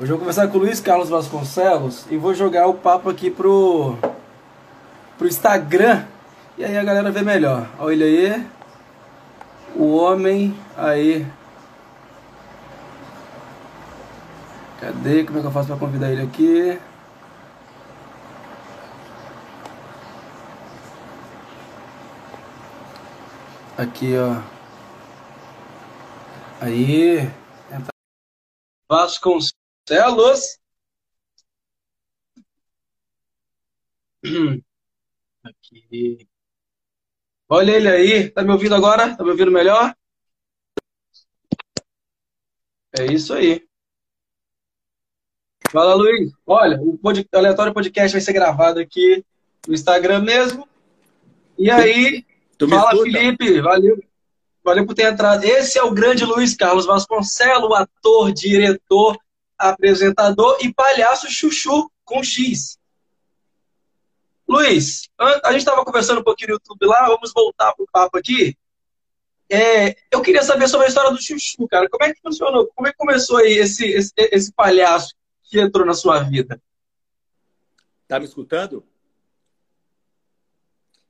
Hoje eu vou conversar com o Luiz Carlos Vasconcelos e vou jogar o papo aqui pro, pro Instagram. E aí a galera vê melhor. Olha aí. O homem aí. Cadê? Como é que eu faço para convidar ele aqui? Aqui, ó. Aí. Vasconcelos. Aqui. Olha ele aí. Tá me ouvindo agora? Tá me ouvindo melhor? É isso aí. Fala, Luiz. Olha, o pod... aleatório podcast vai ser gravado aqui no Instagram mesmo. E aí, fala, escuta? Felipe. Valeu. Valeu por ter entrado. Esse é o grande Luiz Carlos Vasconcelos, ator, diretor, apresentador e palhaço chuchu com X. Luiz, a gente estava conversando um pouquinho no YouTube lá, vamos voltar para o papo aqui. É, eu queria saber sobre a história do chuchu, cara. Como é que funcionou? Como é que começou aí esse, esse, esse palhaço que entrou na sua vida? Tá me escutando?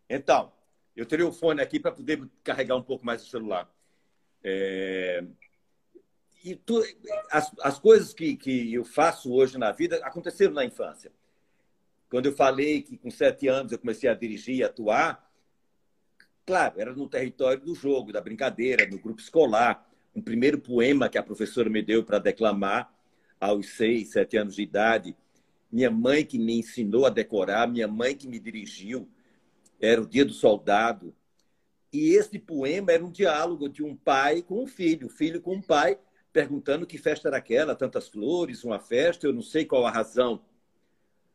Então, eu teria o fone aqui para poder carregar um pouco mais o celular. É... E tu... as, as coisas que, que eu faço hoje na vida aconteceram na infância. Quando eu falei que com sete anos eu comecei a dirigir e atuar, claro, era no território do jogo, da brincadeira, no grupo escolar. Um primeiro poema que a professora me deu para declamar aos seis, sete anos de idade. Minha mãe que me ensinou a decorar, minha mãe que me dirigiu era o Dia do Soldado. E esse poema era um diálogo de um pai com um filho, filho com um pai, perguntando que festa era aquela, tantas flores, uma festa, eu não sei qual a razão.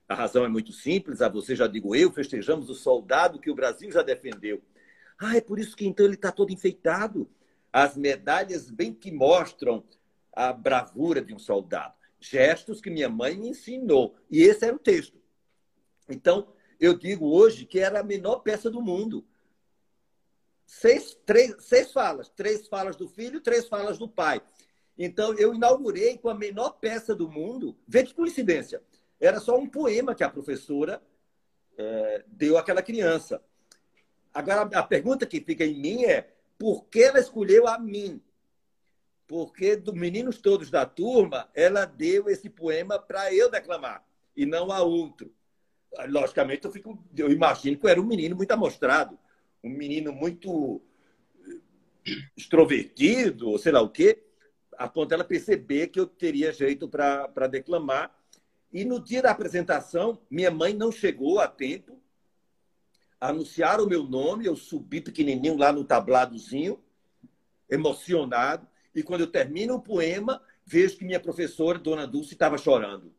A razão é muito simples, a você já digo eu, festejamos o soldado que o Brasil já defendeu. Ah, é por isso que então ele está todo enfeitado. As medalhas bem que mostram a bravura de um soldado. Gestos que minha mãe me ensinou. E esse era o texto. Então, eu digo hoje que era a menor peça do mundo. Seis, três, seis falas, três falas do filho, três falas do pai. Então, eu inaugurei com a menor peça do mundo. Vê que coincidência. Era só um poema que a professora é, deu àquela criança. Agora, a pergunta que fica em mim é: por que ela escolheu a mim? Porque dos meninos todos da turma, ela deu esse poema para eu declamar e não a outro logicamente, eu, fico, eu imagino que eu era um menino muito amostrado, um menino muito extrovertido, ou sei lá o quê, a ponto dela perceber que eu teria jeito para declamar. E no dia da apresentação, minha mãe não chegou a tempo, anunciaram o meu nome, eu subi pequenininho lá no tabladozinho, emocionado, e quando eu termino o poema, vejo que minha professora, Dona Dulce, estava chorando.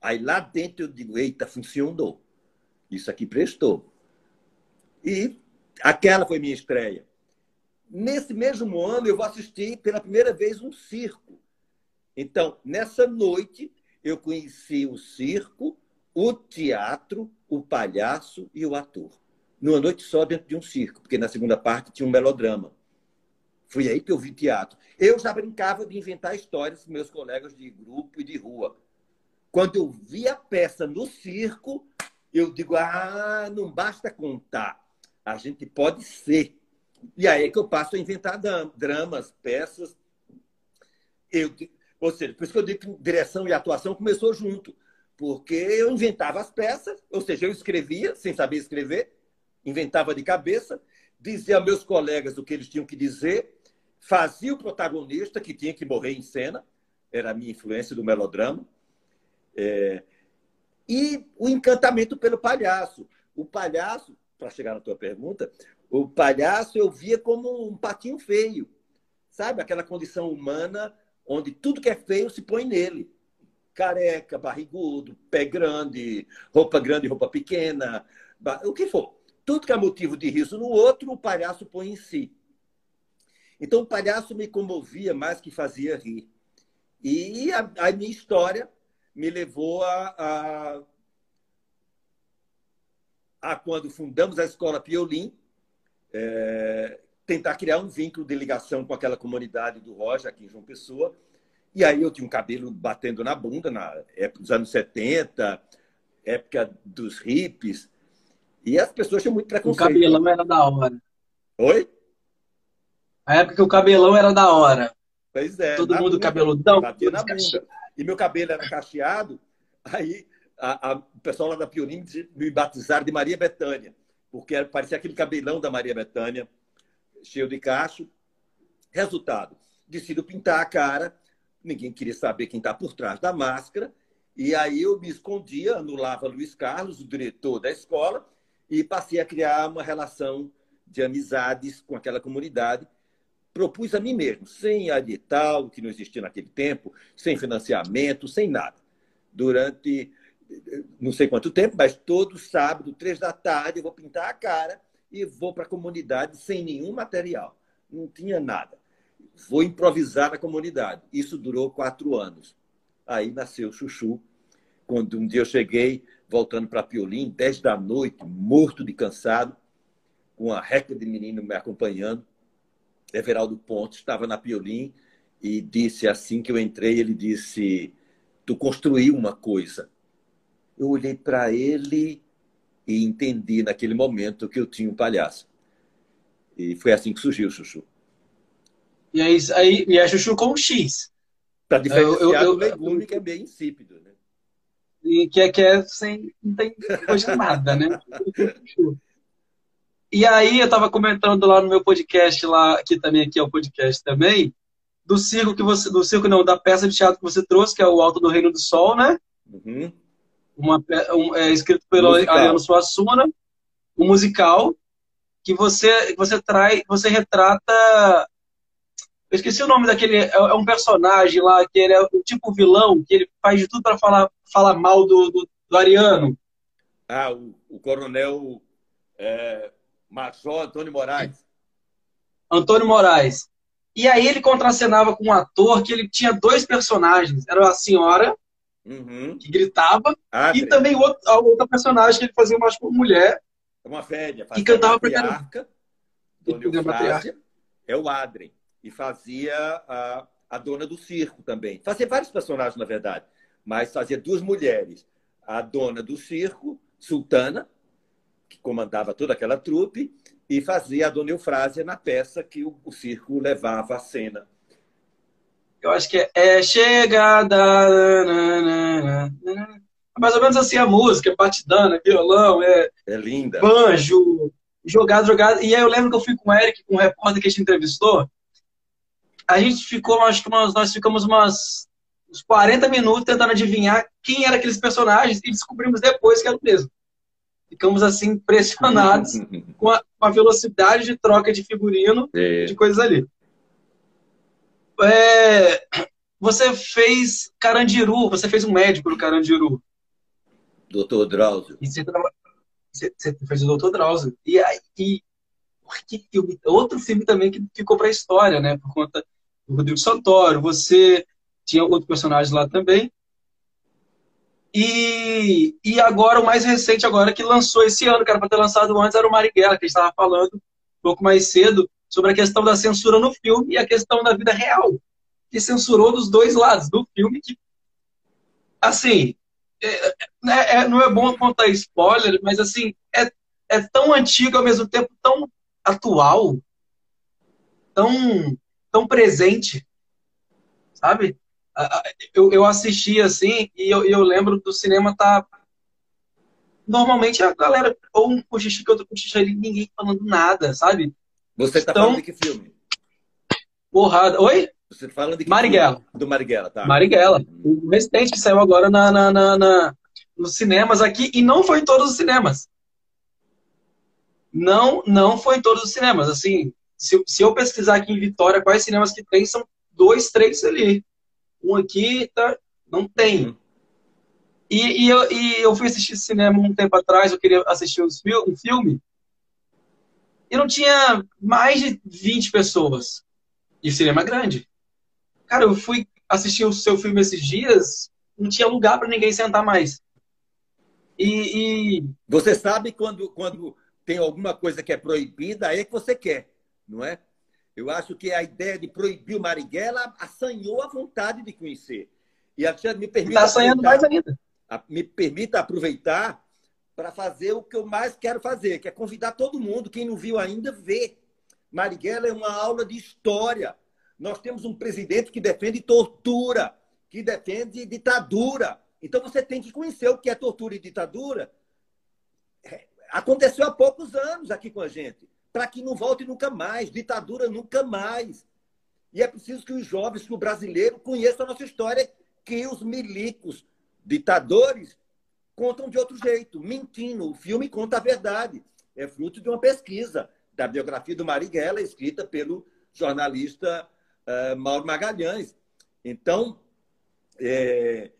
Aí lá dentro eu digo, eita, funcionou. Isso aqui prestou. E aquela foi minha estreia. Nesse mesmo ano, eu vou assistir pela primeira vez um circo. Então, nessa noite, eu conheci o circo, o teatro, o palhaço e o ator. Numa noite só dentro de um circo, porque na segunda parte tinha um melodrama. Foi aí que eu vi teatro. Eu já brincava de inventar histórias com meus colegas de grupo e de rua. Quando eu vi a peça no circo, eu digo: ah, não basta contar, a gente pode ser. E aí é que eu passo a inventar dramas, peças. Eu, ou seja, por isso que eu digo que direção e atuação começou junto. Porque eu inventava as peças, ou seja, eu escrevia sem saber escrever, inventava de cabeça, dizia a meus colegas o que eles tinham que dizer, fazia o protagonista que tinha que morrer em cena, era a minha influência do melodrama, é... E o encantamento pelo palhaço. O palhaço, para chegar na tua pergunta, o palhaço eu via como um patinho feio. Sabe? Aquela condição humana onde tudo que é feio se põe nele. Careca, barrigudo, pé grande, roupa grande, roupa pequena, o que for. Tudo que é motivo de riso no outro, o palhaço põe em si. Então, o palhaço me comovia mais que fazia rir. E a, a minha história me levou a, a, a quando fundamos a escola Piolim, é, tentar criar um vínculo de ligação com aquela comunidade do Roja, aqui em João Pessoa. E aí eu tinha um cabelo batendo na bunda, na época dos anos 70, época dos hippies. E as pessoas tinham muito preconceito. O cabelão era da hora. Oi? A época que o cabelão era da hora. Pois é. Todo mundo bunda, cabeludão. Batia na bunda. E meu cabelo era cacheado, aí a, a, o pessoal lá da Pionim me batizaram de Maria Betânia, porque parecia aquele cabelão da Maria Betânia, cheio de cacho. Resultado, decido pintar a cara, ninguém queria saber quem está por trás da máscara, e aí eu me escondia, anulava Luiz Carlos, o diretor da escola, e passei a criar uma relação de amizades com aquela comunidade. Propus a mim mesmo, sem edital, que não existia naquele tempo, sem financiamento, sem nada. Durante não sei quanto tempo, mas todo sábado, três da tarde, eu vou pintar a cara e vou para a comunidade sem nenhum material. Não tinha nada. Vou improvisar na comunidade. Isso durou quatro anos. Aí nasceu o Chuchu. Quando um dia eu cheguei, voltando para Piolim, dez da noite, morto de cansado, com uma reca de menino me acompanhando. Everaldo Pontes estava na Piolim e disse assim que eu entrei, ele disse: "Tu construiu uma coisa eu olhei para ele e entendi naquele momento que eu tinha um palhaço. E foi assim que surgiu o Chuchu. E aí, aí e é Chuchu com um X. Para diferenciar eu, eu, do legume, que é bem insípido, né? E que é, que é sem. não tem coisa nada, né? E aí eu estava comentando lá no meu podcast, lá, que também aqui é o podcast também, do circo que você. Do circo, não, da peça de teatro que você trouxe, que é o Alto do Reino do Sol, né? Uhum uma, um, é, escrito pelo musical. Ariano Suassuna, um musical que você você traz, você retrata. Eu esqueci o nome daquele. É, é um personagem lá que ele é o tipo vilão que ele faz de tudo para falar falar mal do, do, do Ariano. Ah, o, o coronel é, Major Antônio Moraes. Antônio Moraes. E aí ele contracenava com um ator que ele tinha dois personagens. Era a senhora uhum. que gritava, ah, e também outro, a outra personagem que ele fazia mais por mulher. É uma velha, que cantava pra caramba. É o Adrien. E fazia a, a dona do circo também. Fazia vários personagens, na verdade, mas fazia duas mulheres. A dona do circo, Sultana, que comandava toda aquela trupe, e fazia a dona Eufrásia na peça que o, o circo levava à cena eu acho que é, é chegada. Mais ou menos assim a música, é batidana, violão, é. É linda. Banjo, jogado, jogado. E aí eu lembro que eu fui com o Eric, com um repórter que a gente entrevistou. A gente ficou, acho que nós, nós ficamos umas, uns 40 minutos tentando adivinhar quem eram aqueles personagens e descobrimos depois que era o mesmo. Ficamos assim impressionados com, a, com a velocidade de troca de figurino, é. de coisas ali. É, você fez Carandiru, você fez um médico no Carandiru. Doutor Drauzio. E você, você, fez o Doutor Drauzio. E aí, que filme, outro filme também que ficou para a história, né? Por conta do Rodrigo Santoro. Você tinha outro personagem lá também. E, e agora, o mais recente agora, que lançou esse ano, que era para ter lançado antes, era o Marighella, que a gente estava falando um pouco mais cedo, sobre a questão da censura no filme e a questão da vida real, que censurou dos dois lados do filme, que, assim, é, é, é, não é bom contar spoiler, mas, assim, é, é tão antigo, ao mesmo tempo tão atual, tão, tão presente, sabe? Eu, eu assisti, assim, e eu, eu lembro do cinema tá normalmente a galera, ou um cochicha que outro cochicha ali, ninguém falando nada, sabe? Você está então, falando de que filme? Porrada. Oi? Você tá falando de que Marighella. Filme? Do Marighella, tá. Marighella. O recente que saiu agora na, na, na, na, nos cinemas aqui, e não foi em todos os cinemas. Não, não foi em todos os cinemas. Assim, se, se eu pesquisar aqui em Vitória quais cinemas que tem, são dois, três ali. Um aqui tá, não tem. Uhum. E, e, eu, e eu fui assistir cinema um tempo atrás, eu queria assistir um filme, e não tinha mais de 20 pessoas. E o cinema é grande. Cara, eu fui assistir o seu filme esses dias, não tinha lugar para ninguém sentar mais. E, e, Você sabe quando, quando tem alguma coisa que é proibida, aí é que você quer, não é? Eu acho que a ideia de proibir o Marighella assanhou a vontade de conhecer. E Alexandre, me permita. Está assanhando mais ainda. Me permita aproveitar para fazer o que eu mais quero fazer, que é convidar todo mundo, quem não viu ainda, ver. Marighella é uma aula de história. Nós temos um presidente que defende tortura, que defende ditadura. Então você tem que conhecer o que é tortura e ditadura. Aconteceu há poucos anos aqui com a gente para que não volte nunca mais, ditadura nunca mais. E é preciso que os jovens, que o brasileiro, conheçam a nossa história, que os milicos, ditadores, contam de outro jeito, mentindo. O filme conta a verdade. É fruto de uma pesquisa da biografia do Marighella, escrita pelo jornalista uh, Mauro Magalhães. Então, é,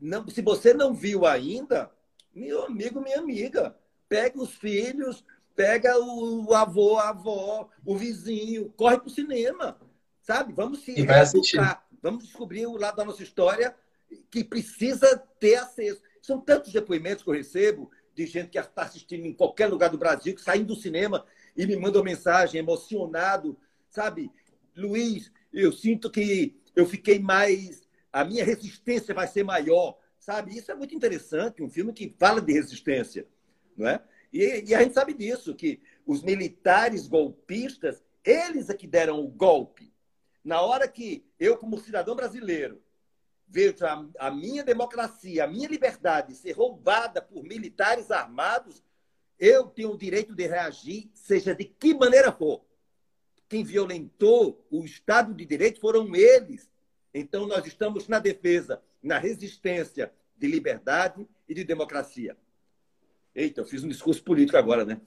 não, se você não viu ainda, meu amigo, minha amiga, pegue os filhos, pega o avô, a avó, o vizinho, corre para o cinema, sabe? Vamos se educar, vamos descobrir o lado da nossa história que precisa ter acesso. São tantos depoimentos que eu recebo de gente que está assistindo em qualquer lugar do Brasil, que saindo do cinema e me manda uma mensagem emocionado, sabe? Luiz, eu sinto que eu fiquei mais. A minha resistência vai ser maior, sabe? Isso é muito interessante, um filme que fala de resistência, não é? E, e a gente sabe disso, que os militares golpistas, eles é que deram o golpe. Na hora que eu, como cidadão brasileiro, vejo a, minha democracia, a minha liberdade ser roubada por militares armados, eu tenho o direito de reagir, seja de que maneira for. Quem violentou o Estado de Direito foram eles. Então, nós estamos na defesa, na resistência de liberdade e de democracia. Eita, eu fiz um discurso político agora, né?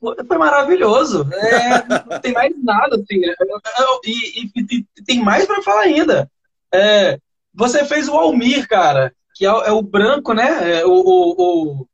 Foi maravilhoso. É, não tem mais nada, assim. É, e, e, e tem mais para falar ainda. É, você fez o Almir, cara, que é, é o branco, né? É o, o, o,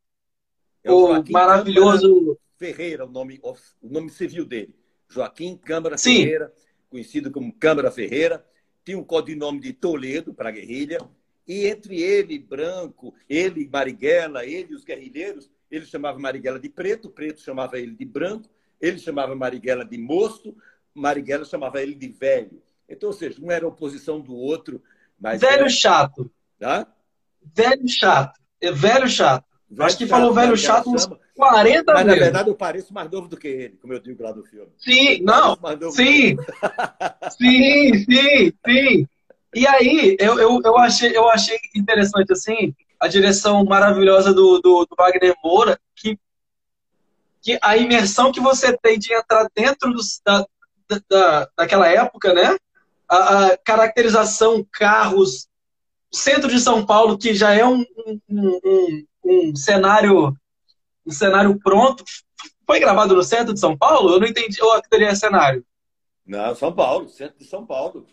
é o, maravilhoso. Ferreira, o nome, o nome civil dele. Joaquim Câmara Sim. Ferreira, conhecido como Câmara Ferreira. Tinha um codinome de Toledo para a guerrilha e entre ele, branco, ele, Marighella, ele e os guerrilheiros, ele chamava Marighella de preto, preto chamava ele de branco, ele chamava Marighella de moço, Marighella chamava ele de velho. Então, ou seja, um era oposição do outro. Mas velho era... chato. Tá? Velho chato. É velho chato. Velho Acho que chato, falou velho chato uns 40 Mas, vezes. na verdade, eu pareço mais novo do que ele, como eu digo lá no filme. Sim, não. Sim. sim, sim, sim. E aí, eu, eu, eu, achei, eu achei interessante, assim, a direção maravilhosa do, do, do Wagner Moura, que, que a imersão que você tem de entrar dentro do, da, da, daquela época, né? A, a, caracterização, carros, centro de São Paulo, que já é um, um, um, um cenário um cenário pronto. Foi gravado no centro de São Paulo? Eu não entendi. Ou teria cenário? Não, São Paulo, centro de São Paulo.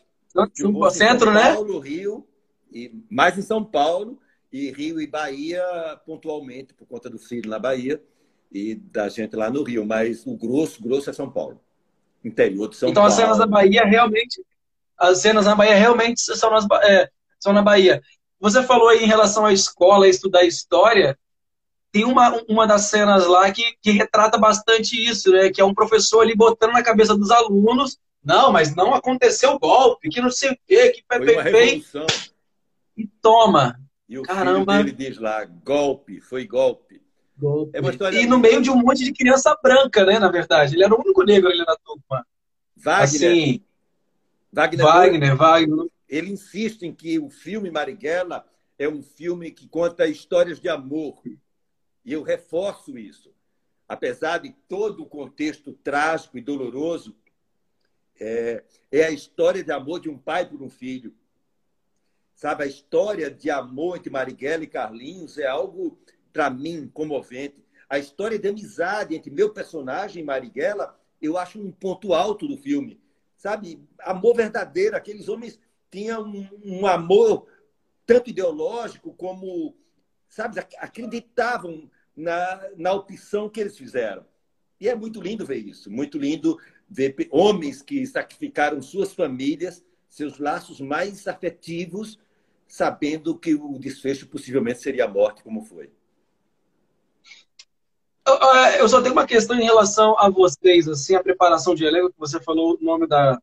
Centro, né? São Paulo, Rio, e mais em São Paulo, e Rio e Bahia pontualmente, por conta do filho na Bahia e da gente lá no Rio. Mas o grosso, grosso é São Paulo. Interior de São então, Paulo. Então as cenas da Bahia realmente. As cenas na Bahia realmente são, nas, é, são na Bahia. Você falou aí em relação à escola, estudar história. Tem uma, uma das cenas lá que, que retrata bastante isso, né? Que é um professor ali botando na cabeça dos alunos não, mas não aconteceu golpe, que não sei o quê, que revolução. E toma. E o Caramba. filho dele diz lá, golpe, foi golpe. golpe. É história... E no meio de um monte de criança branca, né, na verdade. Ele era o único negro ali na turma. Wagner. Assim, Wagner, Wagner, Wagner. Ele insiste em que o filme Marighella é um filme que conta histórias de amor. E eu reforço isso. Apesar de todo o contexto trágico e doloroso é, é a história de amor de um pai por um filho. Sabe, a história de amor entre Marighella e Carlinhos é algo, para mim, comovente. A história de amizade entre meu personagem e Marighella, eu acho um ponto alto do filme. Sabe, amor verdadeiro. Aqueles homens tinham um, um amor tanto ideológico como, sabe, acreditavam na, na opção que eles fizeram. E é muito lindo ver isso, muito lindo ver homens que sacrificaram suas famílias, seus laços mais afetivos, sabendo que o desfecho possivelmente seria a morte, como foi. Eu só tenho uma questão em relação a vocês, assim, a preparação de elenco, que você falou o nome da,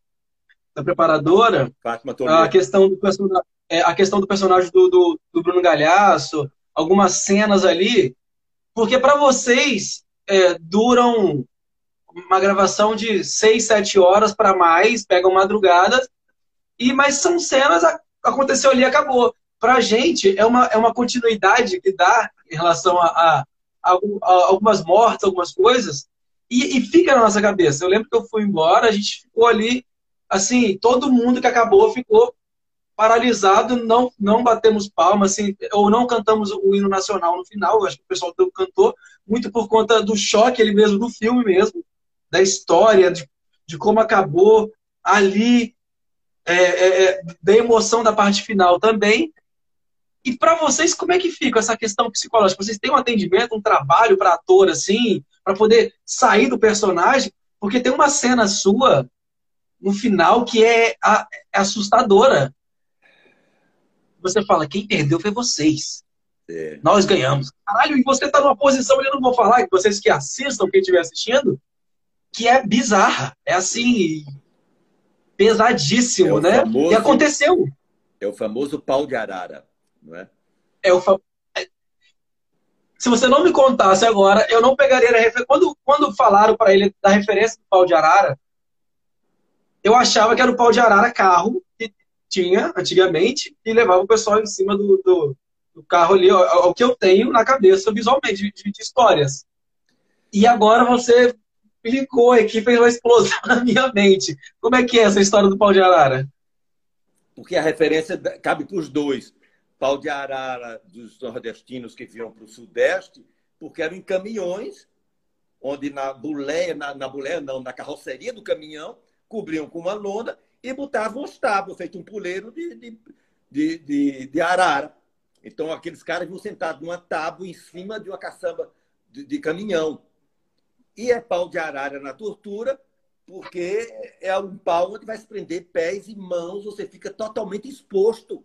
da preparadora. Fátima a questão do personagem, é, a questão do personagem do, do, do, Bruno Galhaço, algumas cenas ali, porque para vocês é, duram uma gravação de seis, sete horas para mais, pegam madrugadas, e mas são cenas, aconteceu ali acabou. Para a gente, é uma, é uma continuidade que dá em relação a, a algumas mortes, algumas coisas, e, e, fica na nossa cabeça. Eu lembro que eu fui embora, a gente ficou ali, assim, todo mundo que acabou ficou paralisado, não, não batemos palmas, assim, ou não cantamos o hino nacional no final, acho que o pessoal cantou, muito por conta do choque ele mesmo, do filme mesmo, da história, de, de como acabou ali, é, é, é da emoção da parte final também. E para vocês, como é que fica essa questão psicológica? Vocês têm um atendimento, um trabalho para ator, assim, para poder sair do personagem? Porque tem uma cena sua no final que é, é assustadora. Você fala, quem perdeu foi vocês. É. Nós ganhamos. Caralho, e você tá numa posição, eu não vou falar, que vocês que assistam, quem estiver assistindo, que é bizarra. É assim, pesadíssimo, é né? Famoso, e aconteceu. É o famoso pau de arara, não é? É o. Se você não me contasse agora, eu não pegaria a referência. Quando, quando falaram para ele da referência do pau de arara, eu achava que era o pau de arara carro que tinha antigamente e levava o pessoal em cima do, do, do carro ali, o que eu tenho na cabeça visualmente, de, de, de histórias. E agora você clicou aqui, fez uma explosão na minha mente. Como é que é essa história do pau de arara? Porque a referência cabe para os dois. Pau de arara dos nordestinos que vinham para o sudeste, porque eram em caminhões, onde na buleia, na, na buleia não, na carroceria do caminhão, cobriam com uma lona e botavam os tábuas, feito um puleiro de, de, de, de, de arara. Então, aqueles caras vinham sentados numa tábua em cima de uma caçamba de, de caminhão. E é pau de arara na tortura, porque é um pau onde vai se prender pés e mãos, você fica totalmente exposto.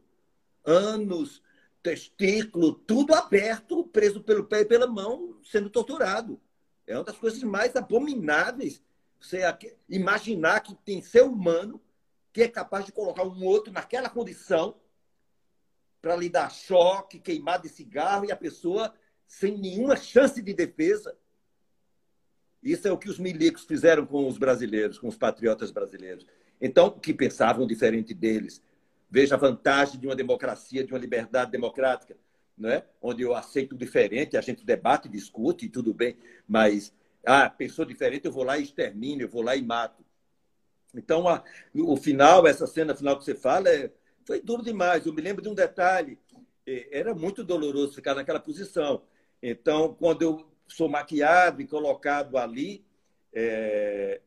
Anos, testículo, tudo aberto, preso pelo pé e pela mão, sendo torturado. É uma das coisas mais abomináveis. Você imaginar que tem ser humano que é capaz de colocar um outro naquela condição para lhe dar choque, queimar de cigarro e a pessoa sem nenhuma chance de defesa isso é o que os milicos fizeram com os brasileiros, com os patriotas brasileiros. Então, que pensavam diferente deles. Veja a vantagem de uma democracia, de uma liberdade democrática, né? onde eu aceito diferente, a gente debate, discute, e tudo bem, mas, ah, pensou diferente, eu vou lá e extermino, eu vou lá e mato. Então, a, o final, essa cena final que você fala, é, foi duro demais. Eu me lembro de um detalhe, é, era muito doloroso ficar naquela posição. Então, quando eu sou maquiado e colocado ali, é,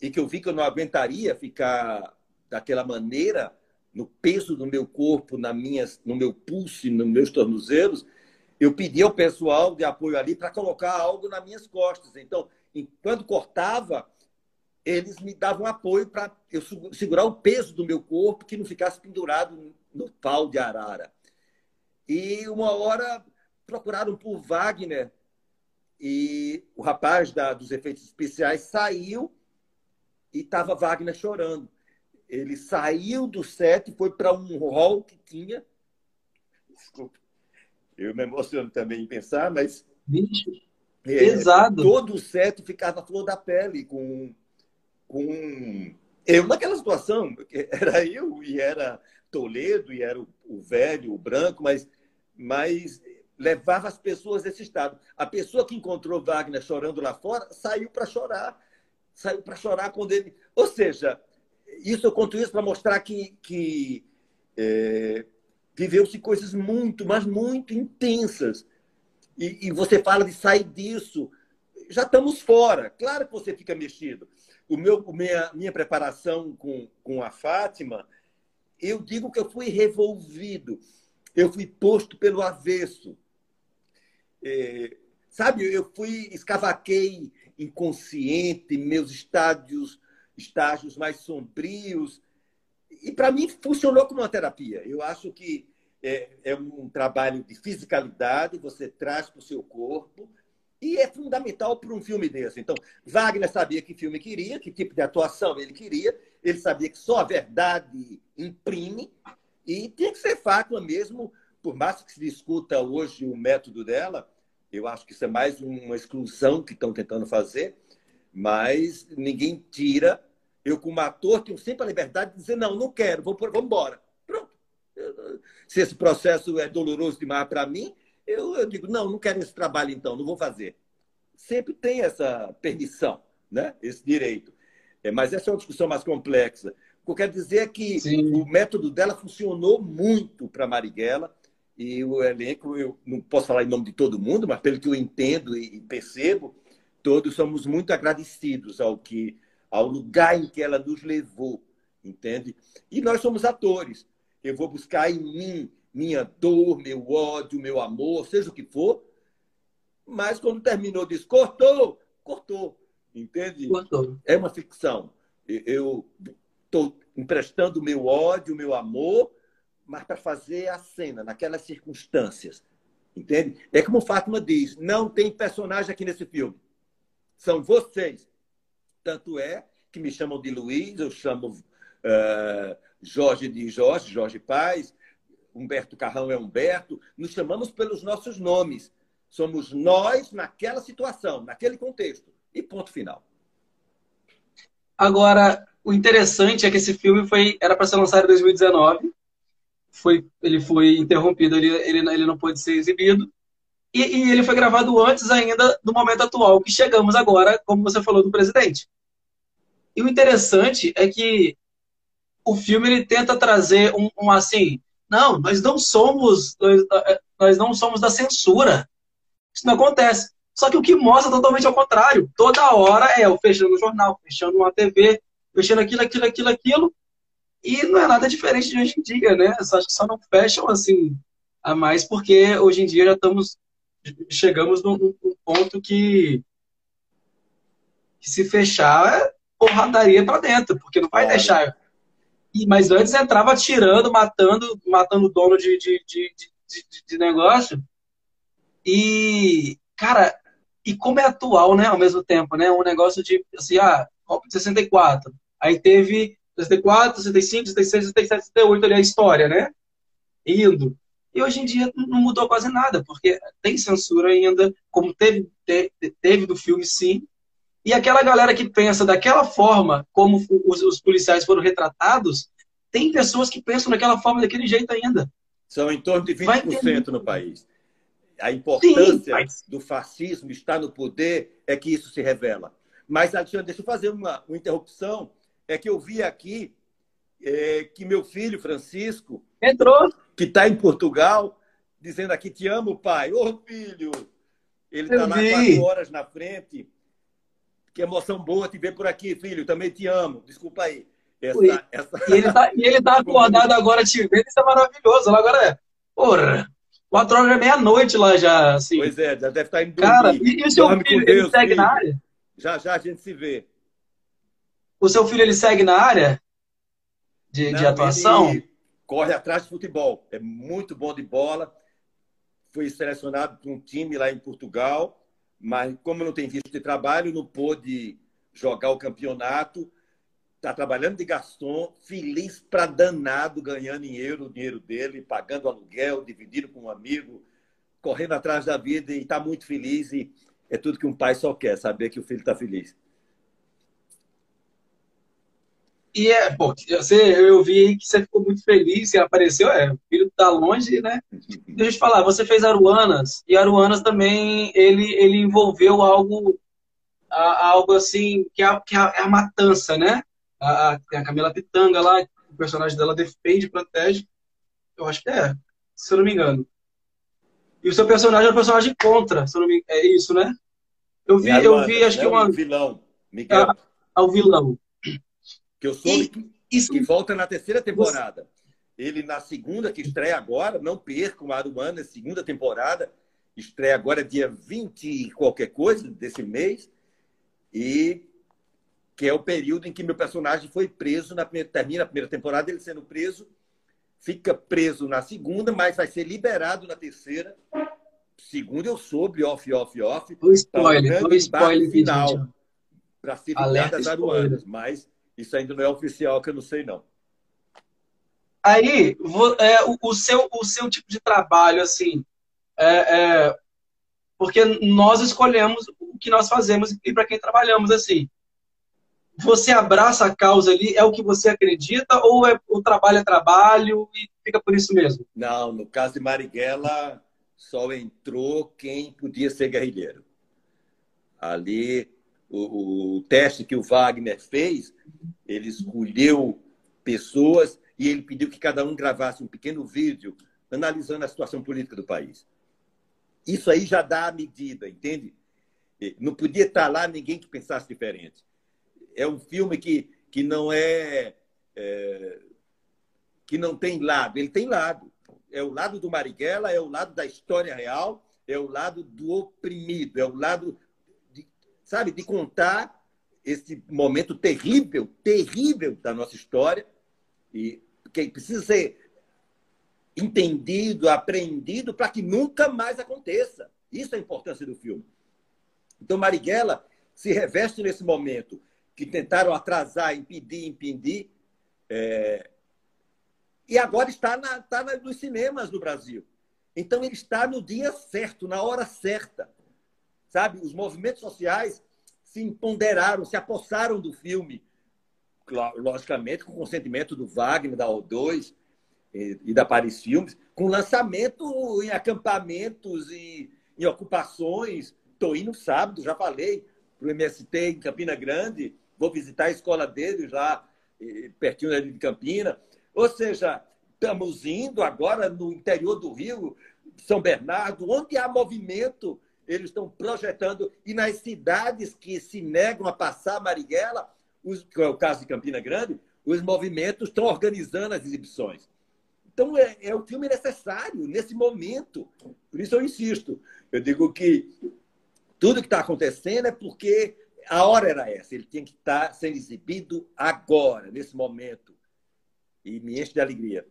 e que eu vi que eu não aguentaria ficar daquela maneira, no peso do meu corpo, na minha, no meu pulso e nos meus tornozelos, eu pedi ao pessoal de apoio ali para colocar algo nas minhas costas. Então, quando cortava, eles me davam apoio para eu segurar o peso do meu corpo, que não ficasse pendurado no pau de arara. E uma hora procuraram por Wagner e o rapaz da, dos efeitos especiais saiu e estava Wagner chorando. Ele saiu do set e foi para um hall que tinha. Desculpa, eu me emociono também em pensar, mas. Vixe, é, pesado. Todo o set ficava flor da pele, com. com eu naquela situação, era eu e era Toledo, e era o, o velho, o branco, mas, mas levava as pessoas a esse estado. A pessoa que encontrou Wagner chorando lá fora saiu para chorar. Saiu para chorar quando ele. Ou seja, isso eu conto isso para mostrar que, que é, viveu-se coisas muito, mas muito intensas. E, e, você fala de sair disso. Já estamos fora. Claro que você fica mexido. O meu, minha, minha preparação com, com a Fátima, eu digo que eu fui revolvido. Eu fui posto pelo avesso é, sabe, eu fui, escavaquei inconsciente, meus estádios, estágios mais sombrios, e para mim funcionou como uma terapia. Eu acho que é, é um trabalho de fisicalidade, você traz para o seu corpo, E é fundamental para um filme desse. Então, Wagner sabia que filme queria, que tipo de atuação ele queria, ele sabia que só a verdade imprime, e tinha que ser Fátima mesmo, por mais que se discuta hoje o método dela, eu acho que isso é mais uma exclusão que estão tentando fazer, mas ninguém tira. Eu, como ator, tenho sempre a liberdade de dizer: não, não quero, vou, vamos embora. Pronto. Se esse processo é doloroso demais para mim, eu, eu digo: não, não quero esse trabalho então, não vou fazer. Sempre tem essa permissão, né? esse direito. É, mas essa é uma discussão mais complexa. O que eu quero dizer é que Sim. o método dela funcionou muito para Marighella e o elenco, eu não posso falar em nome de todo mundo, mas pelo que eu entendo e percebo, todos somos muito agradecidos ao que ao lugar em que ela nos levou, entende? E nós somos atores. Eu vou buscar em mim minha dor, meu ódio, meu amor, seja o que for. Mas quando terminou, diz cortou, cortou, entende? Cortou. É uma ficção. Eu estou emprestando meu ódio, meu amor mas para fazer a cena, naquelas circunstâncias. Entende? É como Fátima diz: não tem personagem aqui nesse filme. São vocês. Tanto é que me chamam de Luiz, eu chamo uh, Jorge de Jorge, Jorge Paz, Humberto Carrão é Humberto. Nos chamamos pelos nossos nomes. Somos nós naquela situação, naquele contexto. E ponto final. Agora, o interessante é que esse filme foi era para ser lançado em 2019 foi, ele foi interrompido, ele, ele, ele não pôde ser exibido. E, e, ele foi gravado antes ainda do momento atual, que chegamos agora, como você falou, do presidente. E o interessante é que o filme ele tenta trazer um, um assim, não, nós não somos nós, nós não somos da censura. Isso não acontece. Só que o que mostra totalmente ao contrário. Toda hora é o fechando o jornal, fechando uma TV, fechando aquilo, aquilo, aquilo, aquilo, e não é nada diferente de hoje em dia, né? Que só não fecham assim a mais porque hoje em dia já estamos chegamos num, num ponto que, que, se fechar é porradaria para dentro, porque não vai deixar. E, mas antes entrava atirando, matando, matando o dono de, de, de, de, de negócio. E, cara, e como é atual, né, ao mesmo tempo, né? Um negócio de, assim, ah, Copa de 64. Aí teve 64, 65, 66, 67, 68, ali a história, né? Indo. E hoje em dia não mudou quase nada, porque tem censura ainda, como teve, teve do filme, sim. E aquela galera que pensa daquela forma, como os, os policiais foram retratados, tem pessoas que pensam daquela forma, daquele jeito ainda. São em torno de 20% no país. A importância Sim, mas... do fascismo estar no poder é que isso se revela. Mas, Alexandre, deixa eu fazer uma, uma interrupção é que eu vi aqui é, que meu filho, Francisco, entrou, que está em Portugal, dizendo aqui: Te amo, pai. Ô, filho! Ele está lá quatro horas na frente. Que emoção boa te ver por aqui, filho. Também te amo. Desculpa aí. Essa, essa... E ele está tá acordado agora te vendo, isso é maravilhoso. Agora é. Porra! Quatro horas é meia-noite lá já, assim. Pois é, já deve estar tá indo dormir. Cara, e, e o seu filho, Deus, ele segue filho. na área? Já, já a gente se vê. O seu filho ele segue na área de, Não, de atuação? corre atrás de futebol. É muito bom de bola. Foi selecionado para um time lá em Portugal, mas como não tem visto de trabalho, não pôde jogar o campeonato. Está trabalhando de Gaston, feliz para danado, ganhando dinheiro, o dinheiro dele, pagando aluguel, dividindo com um amigo, correndo atrás da vida e está muito feliz. E é tudo que um pai só quer, saber que o filho está feliz. E é, pô, você, eu vi aí que você ficou muito feliz, você apareceu, é, o filho tá longe, né? Deixa eu te falar, você fez Aruanas, e Aruanas também, ele, ele envolveu algo, algo assim, que é, que é a matança, né? A, a Camila Pitanga lá, o personagem dela defende protege. Eu acho que é, se eu não me engano. E o seu personagem é um personagem contra, se eu não me engano. É isso, né? Eu vi, Aruanas, eu vi acho né? que uma. O vilão, Miguel. Ah, o vilão. Que eu soube e, que, isso... que volta na terceira temporada. Ele, na segunda, que estreia agora, não percam a Aruana, segunda temporada, estreia agora dia 20 e qualquer coisa desse mês, e que é o período em que meu personagem foi preso, na primeira, termina a primeira temporada, ele sendo preso, fica preso na segunda, mas vai ser liberado na terceira, segundo eu soube, off, off, off. O spoiler, o spoiler final para se livrar das aruanas, mas isso ainda não é oficial, que eu não sei não. Aí, é, o, o, seu, o seu tipo de trabalho, assim, é, é, porque nós escolhemos o que nós fazemos e para quem trabalhamos, assim. Você abraça a causa ali, é o que você acredita, ou é, o trabalho é trabalho e fica por isso mesmo? Não, no caso de Marighella, só entrou quem podia ser guerrilheiro. Ali, o, o teste que o Wagner fez, ele escolheu pessoas e ele pediu que cada um gravasse um pequeno vídeo analisando a situação política do país. Isso aí já dá a medida, entende? Não podia estar lá ninguém que pensasse diferente. É um filme que, que não é, é que não tem lado, ele tem lado. É o lado do Marighella, é o lado da história real, é o lado do oprimido, é o lado, sabe, de contar esse momento terrível, terrível da nossa história e que precisa ser entendido, aprendido, para que nunca mais aconteça. Isso é a importância do filme. Então, Marighella se reveste nesse momento que tentaram atrasar, impedir, impedir, é... e agora está, na, está nos cinemas do Brasil. Então, ele está no dia certo, na hora certa. Sabe? Os movimentos sociais se empoderaram, se apossaram do filme logicamente com consentimento do Wagner, da O2 e, e da Paris Filmes, com lançamento em acampamentos e em ocupações. Estou indo sábado, já falei, para o MST em Campina Grande, vou visitar a escola deles lá, pertinho de Campina. Ou seja, estamos indo agora no interior do Rio, São Bernardo, onde há movimento, eles estão projetando, e nas cidades que se negam a passar Marighella, os, que é o caso de Campina Grande, os movimentos estão organizando as exibições. Então, é, é o filme necessário nesse momento. Por isso eu insisto. Eu digo que tudo que está acontecendo é porque a hora era essa. Ele tinha que estar tá sendo exibido agora, nesse momento. E me enche de alegria.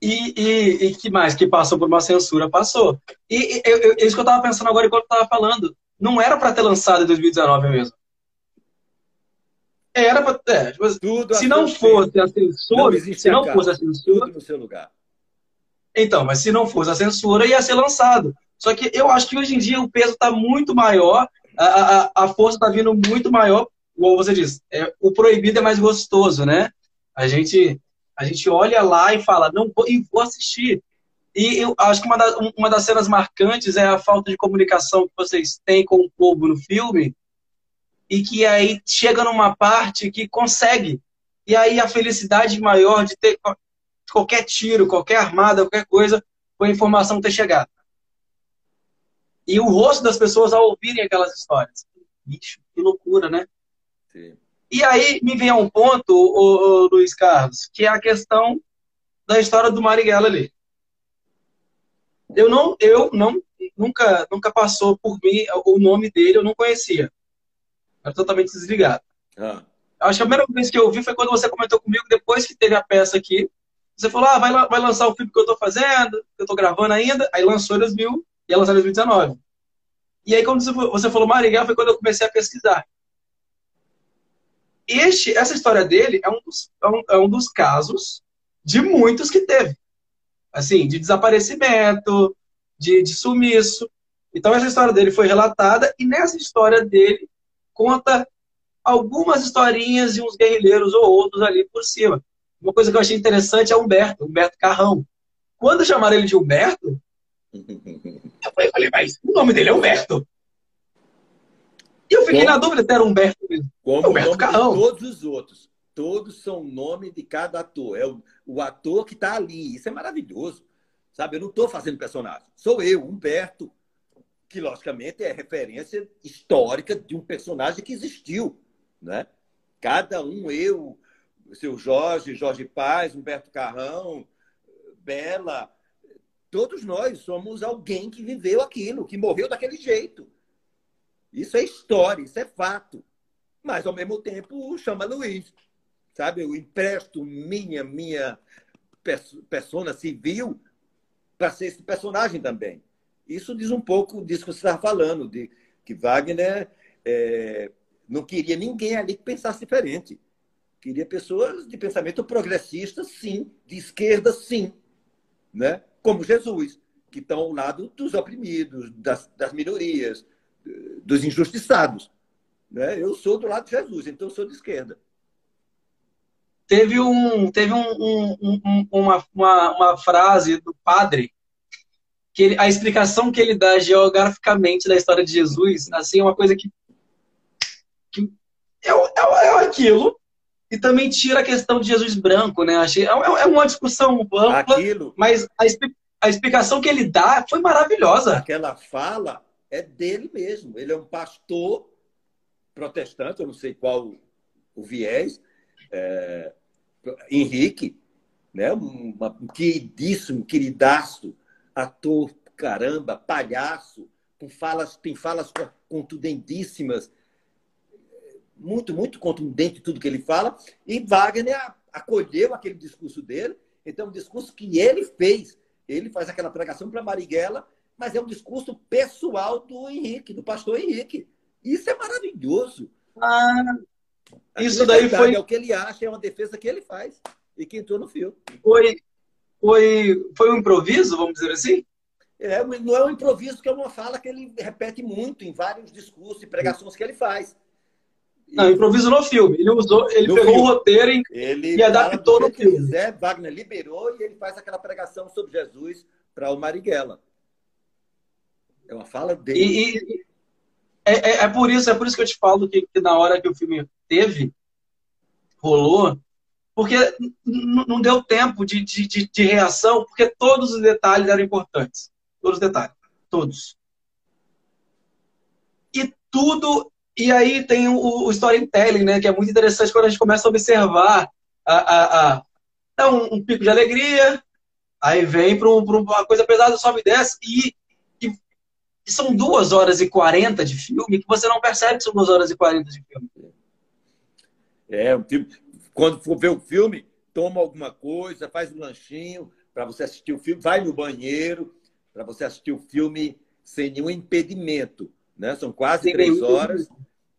E, e, e que mais? Que passou por uma censura? Passou. E, e eu, eu, isso que eu estava pensando agora enquanto eu estava falando. Não era para ter lançado em 2019 mesmo. Era pra, é, tipo, tudo se não fosse a censura, não se não fosse a censura, no seu lugar. Então, mas se não fosse a censura, ia ser lançado. Só que eu acho que hoje em dia o peso está muito maior, a, a, a força está vindo muito maior. Como você diz, é, o proibido é mais gostoso, né? A gente, a gente olha lá e fala, não vou, e vou assistir. E eu acho que uma, da, uma das cenas marcantes é a falta de comunicação que vocês têm com o povo no filme, e que aí chega numa parte que consegue. E aí a felicidade maior de ter qualquer tiro, qualquer armada, qualquer coisa, com a informação ter chegado. E o rosto das pessoas ao ouvirem aquelas histórias. Bicho, que loucura, né? Sim. E aí me vem a um ponto, o, Luiz Carlos, que é a questão da história do Marighella ali. Eu não, eu não, nunca, nunca passou por mim o nome dele, eu não conhecia. Era totalmente desligado. Ah. Acho que a primeira vez que eu ouvi foi quando você comentou comigo, depois que teve a peça aqui. Você falou, ah, vai, vai lançar o filme que eu tô fazendo, que eu tô gravando ainda. Aí lançou em 2000, ia lançar em 2019. E aí, quando você falou Marighella, foi quando eu comecei a pesquisar. Este, essa história dele é um, dos, é, um, é um dos casos de muitos que teve. Assim, de desaparecimento, de, de sumiço. Então, essa história dele foi relatada, e nessa história dele, conta algumas historinhas e uns guerrilheiros ou outros ali por cima. Uma coisa que eu achei interessante é Humberto, Humberto Carrão. Quando chamaram ele de Humberto, eu falei, mas o nome dele é Humberto. E eu fiquei como, na dúvida se era Humberto mesmo. Como Humberto o Carrão. todos os outros. Todos são nome de cada ator. É o, o ator que está ali. Isso é maravilhoso. Sabe, eu não estou fazendo personagem. Sou eu, Humberto que logicamente é referência histórica de um personagem que existiu, né? Cada um, eu, seu Jorge, Jorge Paz, Humberto Carrão, Bela, todos nós somos alguém que viveu aquilo, que morreu daquele jeito. Isso é história, isso é fato. Mas ao mesmo tempo chama Luiz, sabe? Eu empresto minha minha persona civil para ser esse personagem também. Isso diz um pouco disso que você estava falando, de que Wagner é, não queria ninguém ali que pensasse diferente. Queria pessoas de pensamento progressista, sim, de esquerda, sim, né? como Jesus, que estão ao lado dos oprimidos, das, das minorias, dos injustiçados. Né? Eu sou do lado de Jesus, então sou de esquerda. Teve, um, teve um, um, um, uma, uma, uma frase do padre que ele, a explicação que ele dá geograficamente da história de Jesus, assim, é uma coisa que, que é, é, é aquilo, e também tira a questão de Jesus branco, né? Achei, é, é uma discussão ampla, aquilo, mas a, a explicação que ele dá foi maravilhosa. Aquela fala é dele mesmo. Ele é um pastor protestante, eu não sei qual o viés, é, Henrique, né? um, um queridíssimo, queridaço, ator, caramba, palhaço, com falas, tem falas contundendíssimas, muito, muito contundente tudo que ele fala, e Wagner acolheu aquele discurso dele, então, um discurso que ele fez. Ele faz aquela pregação para Marighella, mas é um discurso pessoal do Henrique, do pastor Henrique. Isso é maravilhoso. Ah, isso é daí foi. É o que ele acha, é uma defesa que ele faz e que entrou no fio. Foi, foi, foi um improviso, vamos dizer assim? É, não é um improviso, que é uma fala que ele repete muito em vários discursos e pregações que ele faz. Não, improviso no filme. Ele usou, ele no pegou filme. o roteiro e, ele e adaptou no filme. Quiser, Wagner liberou e ele faz aquela pregação sobre Jesus para o Marighella. É uma fala dele. E, e é, é, é, por isso, é por isso que eu te falo que, que na hora que o filme teve, rolou, porque não deu tempo de, de, de, de, reação, porque todos os detalhes eram importantes. Todos os detalhes. Todos. E tudo. E aí tem o, o storytelling, né? Que é muito interessante quando a gente começa a observar a, a, a dá um, um pico de alegria, aí vem para um, uma coisa pesada, sobe e desce, e e são duas horas e quarenta de filme que você não percebe que são duas horas e quarenta de filme. É, quando for ver o filme, toma alguma coisa, faz um lanchinho para você assistir o filme, vai no banheiro para você assistir o filme sem nenhum impedimento. Né? São quase sem três horas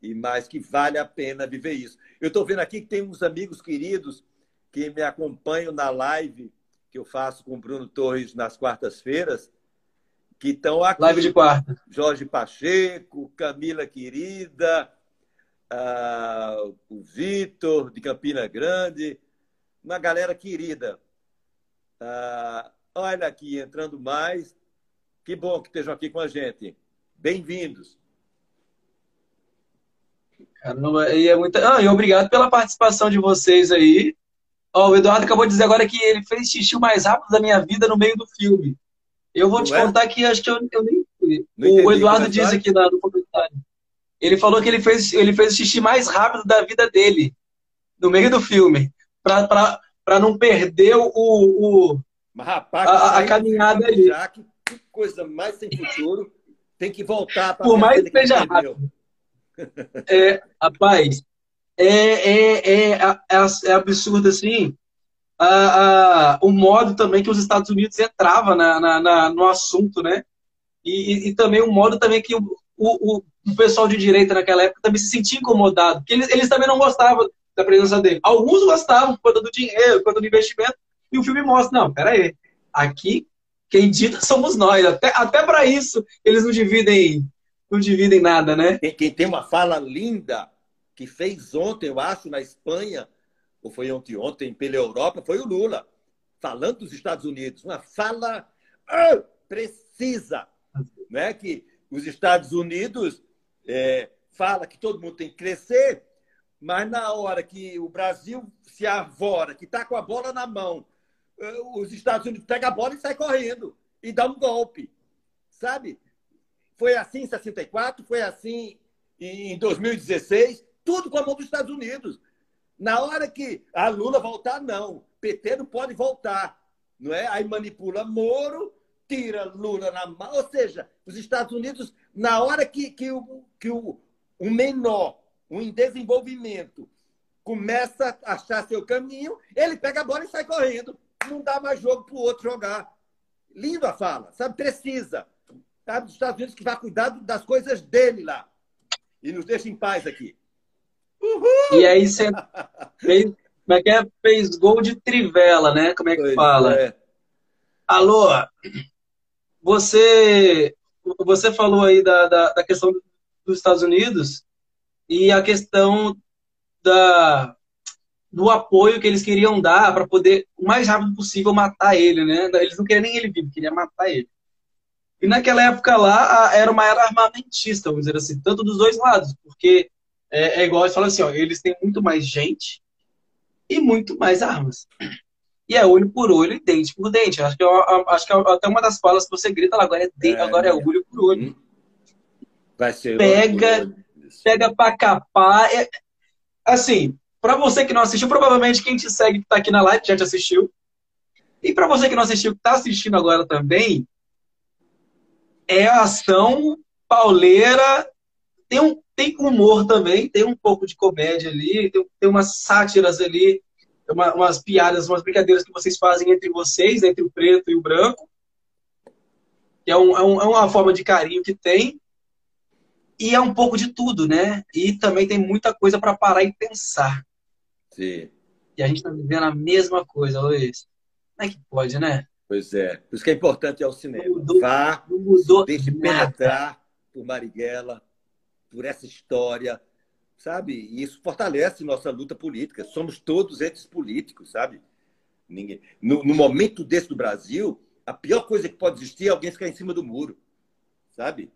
e mais que vale a pena viver isso. Eu estou vendo aqui que tem uns amigos queridos que me acompanham na live que eu faço com o Bruno Torres nas quartas-feiras que estão aqui. Live de quarta. Jorge Pacheco, Camila Querida, uh, o Vitor, de Campina Grande, uma galera querida. Uh, olha aqui, entrando mais. Que bom que estejam aqui com a gente. Bem-vindos. Caramba, e é muita... ah, e obrigado pela participação de vocês aí. Oh, o Eduardo acabou de dizer agora que ele fez xixi mais rápido da minha vida no meio do filme. Eu vou te é? contar que acho que eu, eu nem fui. O Eduardo disse aqui no comentário. Ele falou que ele fez, ele fez o xixi mais rápido da vida dele, no meio do filme, para não perder o, o Mas, rapaz, a, a caminhada ali. Que, que coisa mais sem futuro. Tem que voltar para Por mais que seja rápido. É, rapaz, é, é, é, é, é absurdo assim a, a, o modo também que os Estados Unidos entrava na, na, na no assunto, né? E, e, e, também o modo também que o, o, o, pessoal de direita naquela época também se sentia incomodado, porque eles, eles também não gostavam da presença dele. Alguns gostavam por conta do dinheiro, por conta do investimento, e o filme mostra, não, peraí, aqui quem dita somos nós. Até, até para isso eles não dividem, não dividem nada, né? Quem tem uma fala linda que fez ontem, eu acho, na Espanha, ou foi ontem, ontem pela Europa, foi o Lula, falando dos Estados Unidos. Uma fala ah, precisa, né? que os Estados Unidos é, fala que todo mundo tem que crescer, mas na hora que o Brasil se avora, que está com a bola na mão, eh, os Estados Unidos pegam a bola e sai correndo e dá um golpe, sabe? Foi assim em 64, foi assim em 2016, tudo com a mão dos Estados Unidos. Na hora que a Lula voltar, não. PT não pode voltar. Não é? Aí manipula Moro, tira Lula na mão. Ou seja, os Estados Unidos, na hora que, que, o, que o, o menor, o em desenvolvimento, começa a achar seu caminho, ele pega a bola e sai correndo. Não dá mais jogo para o outro jogar. Lindo a fala, sabe? Precisa. sabe, dos Estados Unidos que vai cuidar das coisas dele lá. E nos deixa em paz aqui. Uhul! E aí você fez, como é que é? Fez gol de trivela, né? Como é que pois fala? É. Alô, você, você falou aí da, da, da questão dos Estados Unidos e a questão da, do apoio que eles queriam dar para poder, o mais rápido possível, matar ele, né? Eles não queriam nem ele vivo, queriam matar ele. E naquela época lá, era uma era armamentista, vamos dizer assim, tanto dos dois lados, porque é, é igual eles falam assim, ó, eles têm muito mais gente e muito mais armas. E é olho por olho e dente por dente. Acho que, eu, acho que é até uma das falas que você grita lá, agora é, de, é, agora é olho por olho. Hum. Vai ser pega, pega pra capar. É, assim, para você que não assistiu, provavelmente quem te segue que tá aqui na live já te assistiu. E para você que não assistiu, que tá assistindo agora também, é ação pauleira, tem, um, tem humor também, tem um pouco de comédia ali, tem, tem umas sátiras ali, uma, umas piadas, umas brincadeiras que vocês fazem entre vocês, entre o preto e o branco. Que é, um, é, um, é uma forma de carinho que tem. E é um pouco de tudo, né? E também tem muita coisa para parar e pensar. Sim. E a gente está vivendo a mesma coisa, Luiz. Como é que pode, né? Pois é. Por isso que é importante é o cinema. Não mudou, Vá, não mudou deixe nada. penetrar por Marighella, por essa história, sabe? E isso fortalece nossa luta política. Somos todos entes políticos, sabe? Ninguém... No, no, momento desse do Brasil, a pior coisa que pode existir é alguém ficar em cima do muro, sabe?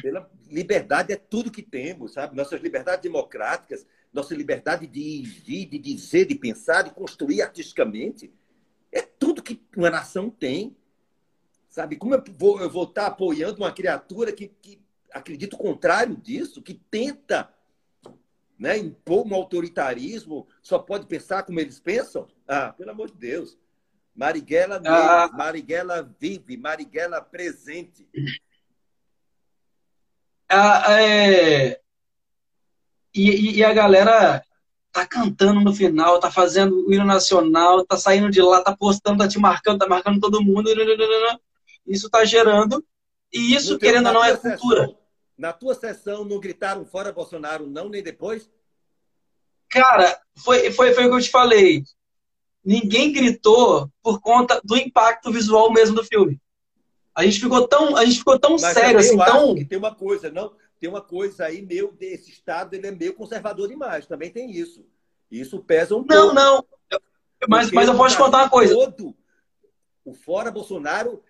Pela liberdade é tudo que temos, sabe? Nossas liberdades democráticas, nossa liberdade de ir, de dizer, de pensar, de construir artisticamente, é tudo que uma nação tem. Sabe? Como eu vou, eu vou estar apoiando uma criatura que, que acredita o contrário disso, que tenta né, impor um autoritarismo, só pode pensar como eles pensam? Ah, pelo amor de Deus. Marighella, ah. Marighella vive, Marighella presente. Ah, é... e, e, a galera tá cantando no final, tá fazendo o hino nacional, tá saindo de lá, tá postando, tá te marcando, tá marcando todo mundo. Isso tá gerando. E isso, querendo ou não, é cultura. Na tua sessão, não gritaram fora Bolsonaro, não, nem depois? Cara, foi, foi, foi o que eu te falei. Ninguém gritou por conta do impacto visual mesmo do filme. A gente ficou tão, a gente ficou tão Mas sério, assim, tão. Que tem uma coisa, não, tem uma coisa aí meio desse estado, ele é meio conservador demais. Também tem isso. Isso pesa um não, pouco. Não, não. Mas, mas eu posso te contar uma coisa. Todo, o fora Bolsonaro,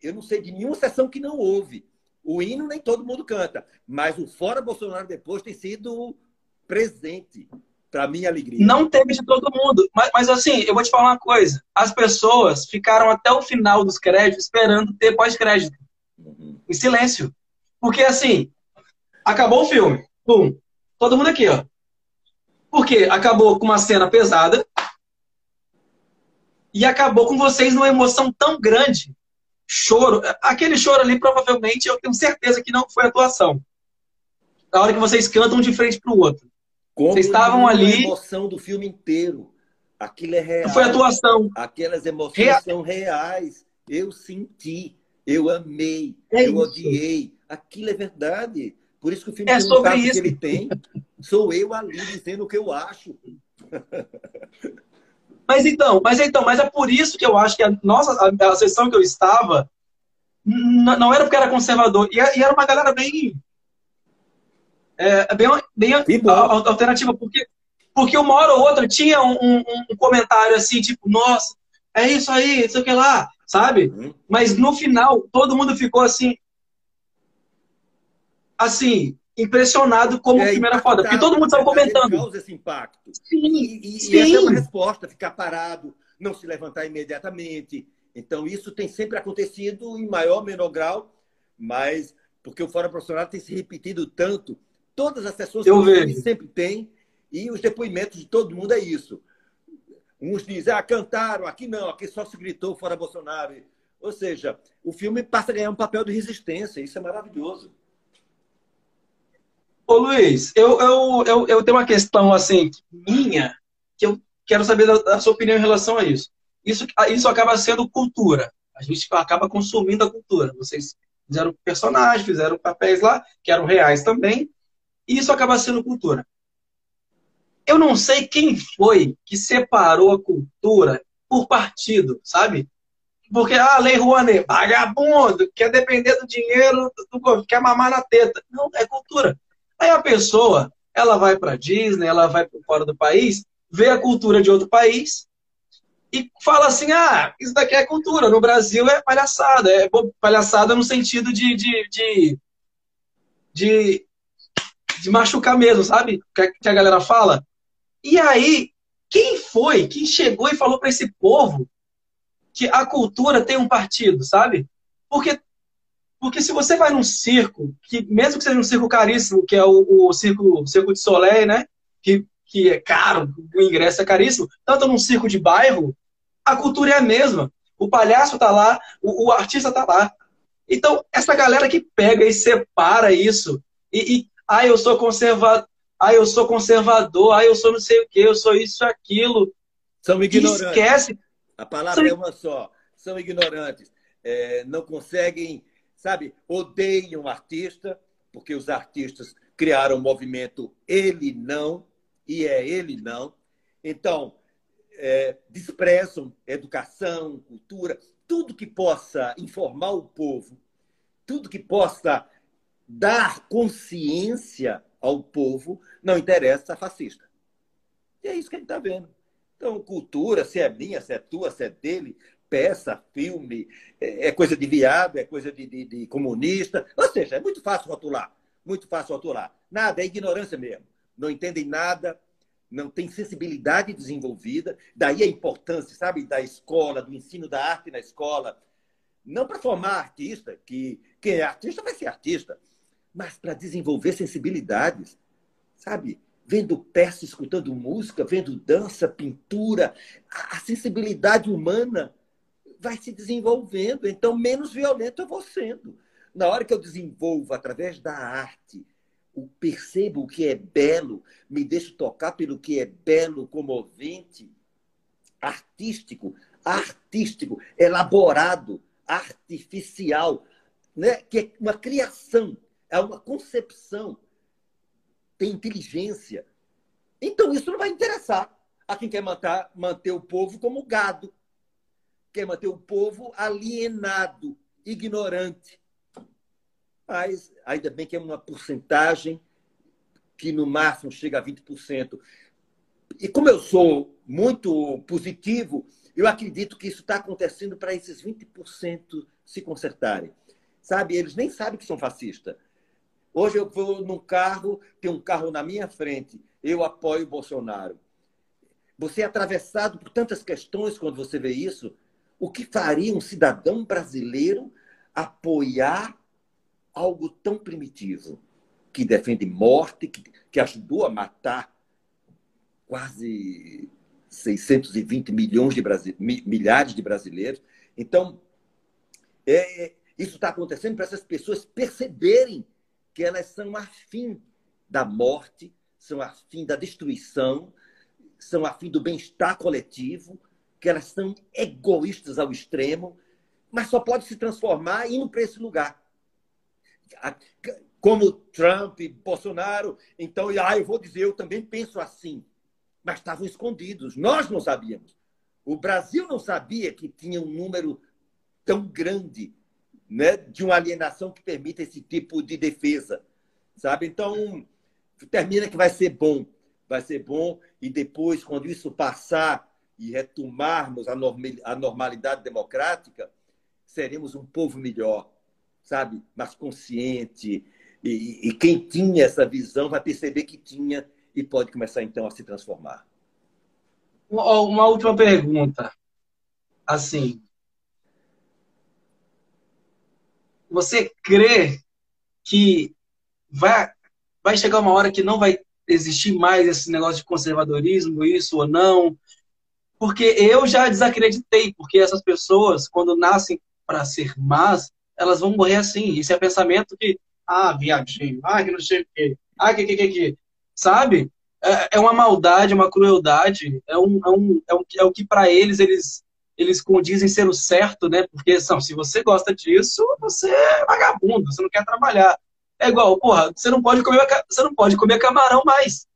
eu não sei de nenhuma sessão que não houve. O hino nem todo mundo canta, mas o fora Bolsonaro depois tem sido presente para minha alegria. Não teve de todo mundo, mas, mas, assim, eu vou te falar uma coisa. As pessoas ficaram até o final dos créditos esperando ter pós-crédito. Uhum. Em silêncio. Porque assim, acabou o filme. Pum. Todo mundo aqui, ó. Porque acabou com uma cena pesada e acabou com vocês numa emoção tão grande choro. Aquele choro ali, provavelmente, eu tenho certeza que não foi atuação. Na hora que vocês cantam de frente para o outro. Como vocês estavam ali. A emoção do filme inteiro. Aquilo é real. Foi atuação. Aquelas emoções Real... são reais. Eu senti, eu amei, é eu isso. odiei. Aquilo é verdade. Por isso que o filme é sobre isso. que ele tem. Sou eu ali dizendo o que eu acho. Mas então, mas então, mas é por isso que eu acho que a nossa a, a sessão que eu estava não era porque era conservador, e, era uma galera bem é, bem, bem alternativa, porque porque uma hora ou outra tinha um, um, um, comentário assim, tipo, nossa, é isso aí, isso que lá, sabe? Uhum. Mas no final, todo mundo ficou assim, assim, impressionado como é, o filme era foda. Porque todo mundo estava comentando. causa esse impacto. Sim, e, e, sim. e essa é uma resposta, ficar parado, não se levantar imediatamente. Então, isso tem sempre acontecido em maior ou menor grau, mas porque o Fora Profissional tem se repetido tanto. Todas as sessões Eu que sempre tem, e os depoimentos de todo mundo é isso. Uns dizem, ah, cantaram, aqui não, aqui só se gritou fora Bolsonaro. Ou seja, o filme passa a ganhar um papel de resistência, isso é maravilhoso. Ô Luiz, eu, eu, eu, eu tenho uma questão assim, minha, que eu quero saber da, da, sua opinião em relação a isso. Isso, isso acaba sendo cultura. A gente acaba consumindo a cultura. Vocês fizeram personagens, fizeram papéis lá, que eram reais também, e isso acaba sendo cultura. Eu não sei quem foi que separou a cultura por partido, sabe? Porque, ah, Lei Rouanet, vagabundo, quer depender do dinheiro do quer mamar na teta. Não, é cultura. Aí a pessoa, ela vai para Disney, ela vai para fora do país, vê a cultura de outro país e fala assim: ah, isso daqui é cultura. No Brasil é palhaçada. É palhaçada no sentido de, de, de, de, de machucar mesmo, sabe? Que a galera fala. E aí, quem foi que chegou e falou para esse povo que a cultura tem um partido, sabe? Porque, porque se você vai num circo, que mesmo que seja um circo caríssimo, que é o, o circo, o circo de Soleil, né? Que, que é caro, o ingresso é caríssimo, tanto num circo de bairro, a cultura é a mesma. O palhaço tá lá, o, o artista tá lá. Então, essa galera que pega e separa isso, e, e ah, eu sou conservador, ah, eu sou conservador, ah, eu sou não sei o que, eu sou isso, aquilo. São ignorantes. Esquece, a palavra é uma só. São ignorantes. É, não conseguem, sabe, odeiam artista, porque os artistas criaram o movimento Ele Não, e é Ele Não. Então, é, desprezam educação, cultura, tudo que possa informar o povo, tudo que possa dar consciência ao povo, não interessa a fascista. E é isso que a gente está vendo. Então, cultura, se é minha, se é tua, se é dele, peça, filme, é, é coisa de viado, é coisa de, de, de, comunista. Ou seja, é muito fácil rotular. Muito fácil rotular. Nada, é ignorância mesmo. Não entendem nada, não tem sensibilidade desenvolvida. Daí a importância, sabe, da escola, do ensino da arte na escola. Não para formar artista, que quem é artista vai ser artista, mas para desenvolver sensibilidades, sabe? vendo peça, escutando música, vendo dança, pintura, a sensibilidade humana vai se desenvolvendo. Então, menos violento eu vou sendo. Na hora que eu desenvolvo através da arte, percebo o que é belo, me deixo tocar pelo que é belo, comovente, artístico, artístico, elaborado, artificial, né? que é uma criação, é uma concepção tem inteligência. Então, isso não vai interessar a quem quer manter o povo como gado, quer manter o povo alienado, ignorante. Mas ainda bem que é uma porcentagem que no máximo chega a 20%. E como eu sou muito positivo, eu acredito que isso está acontecendo para esses 20% se consertarem. Sabe, eles nem sabem que são fascistas. Hoje eu vou num carro, tem um carro na minha frente, eu apoio o Bolsonaro. Você é atravessado por tantas questões quando você vê isso. O que faria um cidadão brasileiro apoiar algo tão primitivo, que defende morte, que, que ajudou a matar quase 620 milhões de milhares de brasileiros? Então, é, isso está acontecendo para essas pessoas perceberem que elas são afim da morte, são afim da destruição, são afim do bem-estar coletivo, que elas são egoístas ao extremo, mas só pode se transformar indo para esse lugar. Como Trump, Bolsonaro, então, ah, eu vou dizer, eu também penso assim. Mas estavam escondidos, nós não sabíamos. O Brasil não sabia que tinha um número tão grande né, de uma alienação que permita esse tipo de defesa, sabe? Então, termina que vai ser bom, vai ser bom e depois, quando isso passar e retomarmos a normalidade democrática, seremos um povo melhor, sabe? Mais consciente. E, e quem tinha essa visão vai perceber que tinha e pode começar então a se transformar. Uma última pergunta. Assim, você crê que vai, vai chegar uma hora que não vai existir mais esse negócio de conservadorismo, isso ou não? Porque eu já desacreditei, porque essas pessoas, quando nascem para ser más, elas vão morrer assim. Esse é pensamento que, ah, viadinho, ah, que não sei o quê, ah, que, que, que, que. Sabe? É, é uma maldade, uma crueldade, é, um, é, um, é, um, é o que para eles, eles eles condizem ser o certo, né? Porque são, se você gosta disso, você é vagabundo, você não quer trabalhar. É igual, porra, você não pode comer, você não pode comer camarão mais.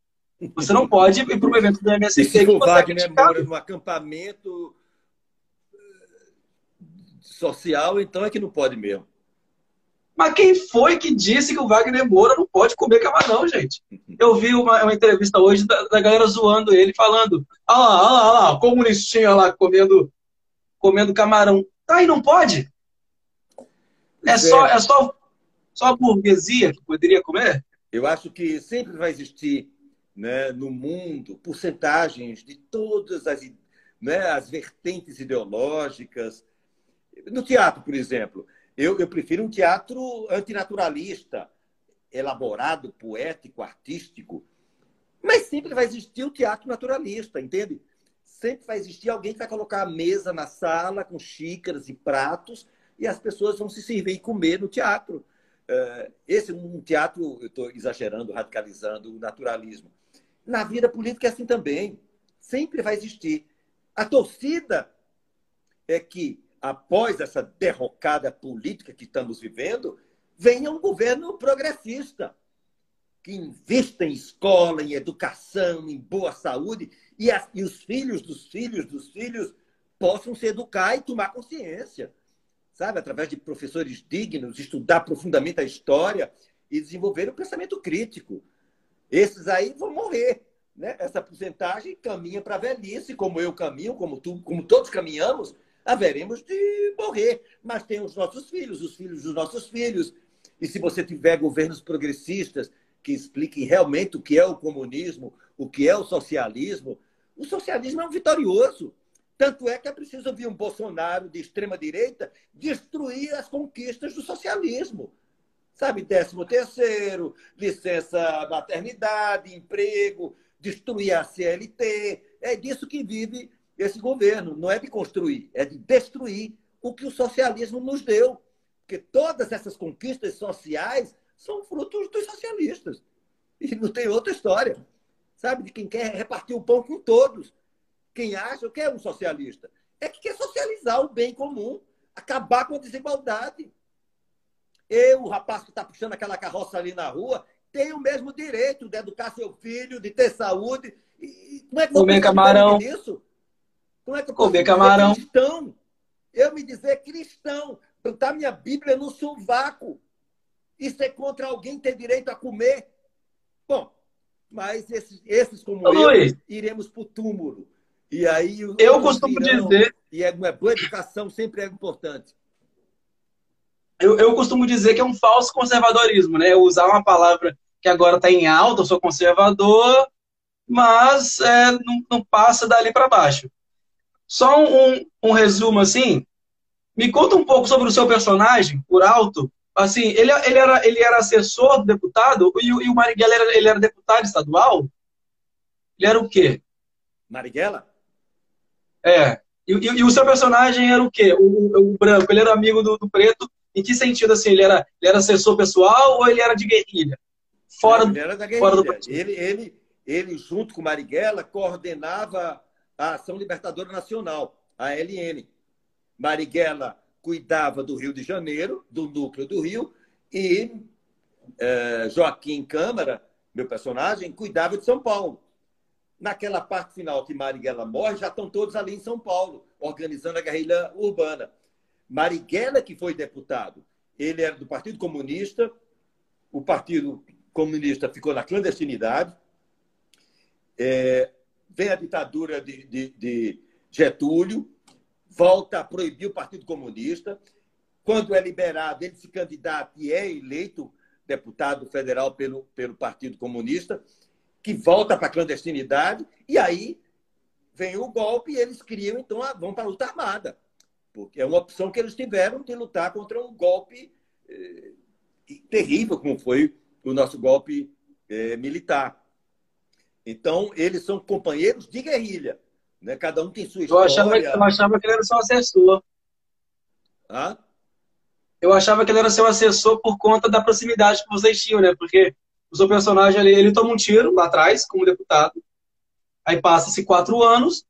Você não pode ir para um evento do MST. se for Wagner Moura num acampamento eh, social, então é que não pode mesmo. Mas quem foi que disse que o Wagner Moura não pode comer camarão, gente? Eu vi uma, uma entrevista hoje da, da, galera zoando ele, falando: ah lá, ah lá, ah lá, comunistinha lá comendo, comendo camarão. Tá, e não pode? É só, é só, só a burguesia que poderia comer? Eu acho que sempre vai existir né, no mundo porcentagens de todas as, né, as vertentes ideológicas. No teatro, por exemplo, eu, eu prefiro um teatro antinaturalista, elaborado, poético, artístico. Mas sempre vai existir o teatro naturalista, entende? Sempre vai existir alguém que vai colocar a mesa na sala com xícaras e pratos e as pessoas vão se servir e comer no teatro. Eh, esse é um teatro, eu estou exagerando, radicalizando o naturalismo. Na vida política é assim também. Sempre vai existir. A torcida é que, após essa derrocada política que estamos vivendo, venha um governo progressista, que invista em escola, em educação, em boa saúde, e, as, e os filhos dos filhos dos filhos possam se educar e tomar consciência. Sabe? Através de professores dignos, estudar profundamente a história e desenvolver o pensamento crítico. Esses aí vão morrer. Né? Essa porcentagem caminha para a velhice, como eu caminho, como, tu, como todos caminhamos, haveremos de morrer. Mas tem os nossos filhos, os filhos dos nossos filhos. E se você tiver governos progressistas que expliquem realmente o que é o comunismo, o que é o socialismo, o socialismo é um vitorioso. Tanto é que é preciso vir um Bolsonaro de extrema-direita destruir as conquistas do socialismo sabe? Décimo terceiro, licença maternidade, emprego, destruir a CLT. É disso que vive esse governo. Não é de construir, é de destruir o que o socialismo nos deu. Porque todas essas conquistas sociais são frutos dos socialistas. E não tem outra história. Sabe? De quem quer repartir o pão com todos. Quem acha que é um socialista é que quer socializar o bem comum, acabar com a desigualdade. Eu, o rapaz que está puxando aquela carroça ali na rua, tem o mesmo direito de educar seu filho, de ter saúde. E como é que Comer camarão. Isso? Como é que eu posso Comer camarão. cristão? Eu me dizer cristão, botar minha Bíblia no sovaco e ser contra alguém ter direito a comer. Bom, mas esses, esses como Ô, eu, Luiz. iremos para o túmulo. E aí eu costumo irão, dizer. E é, é, boa educação sempre é importante. Eu, eu costumo dizer que é um falso conservadorismo, né? Usar uma palavra que agora está em alta, eu sou conservador, mas é, não, não, passa dali para baixo. Só um, um, resumo assim. Me conta um pouco sobre o seu personagem, por alto. Assim, ele, ele, era, ele era assessor do deputado e, e o Marighella era, ele era deputado estadual? Ele era o quê? Marighella? É. E, e, e, o seu personagem era o quê? O, o, o branco, ele era amigo do, do, preto. Em que sentido, assim, ele era, ele era assessor pessoal ou ele era de guerrilha? Fora, ele era da guerrilha. Fora do ele, ele, ele, junto com Marighella, coordenava a Ação Libertadora Nacional, a LN. Marighella cuidava do Rio de Janeiro, do núcleo do Rio, e é, Joaquim Câmara, meu personagem, cuidava de São Paulo. Naquela parte final que Marighella morre, já estão todos ali em São Paulo, organizando a guerrilha urbana. Marighella, que foi deputado, ele era do Partido Comunista, o Partido Comunista ficou na clandestinidade, é, vem a ditadura de, de, de Getúlio, volta a proibir o Partido Comunista. Quando é liberado, ele se candidata e é eleito deputado federal pelo, pelo Partido Comunista, que volta para a clandestinidade, e aí vem o golpe e eles criam, então, a, vão para a luta armada. Porque é uma opção que eles tiveram de lutar contra um golpe eh, terrível, como foi o nosso golpe eh, militar. Então, eles são companheiros de guerrilha. Né? Cada um tem sua história. Eu achava, eu achava que ele era seu assessor. Hã? Eu achava que ele era seu assessor por conta da proximidade que vocês tinham, né? Porque o seu personagem ali, ele toma um tiro lá atrás, como deputado. Aí passa-se quatro anos.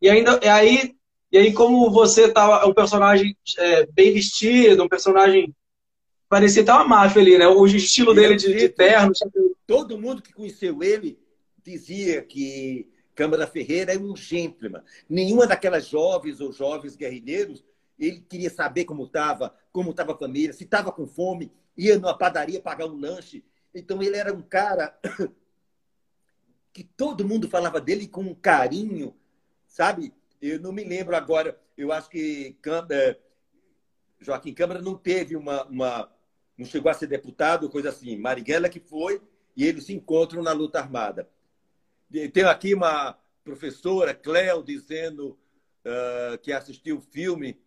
E ainda, aí E aí, como você tava um personagem é, bem vestido, um personagem parecia até uma máfia ali, né? O estilo dele de, de terno. Todo mundo que conheceu ele dizia que Câmara Ferreira é um gentleman. Nenhuma daquelas jovens ou jovens guerrilheiros, ele queria saber como estava, como estava a família, se estava com fome, ia numa padaria pagar um lanche. Então ele era um cara que todo mundo falava dele com um carinho, sabe? Eu não me lembro agora, eu acho que Câmara, Joaquim Câmara não teve uma, uma, não chegou a ser deputado, coisa assim. Marighella que foi, e eles se encontram na luta armada. Tem aqui uma professora, Cleo, dizendo uh, que assistiu o filme.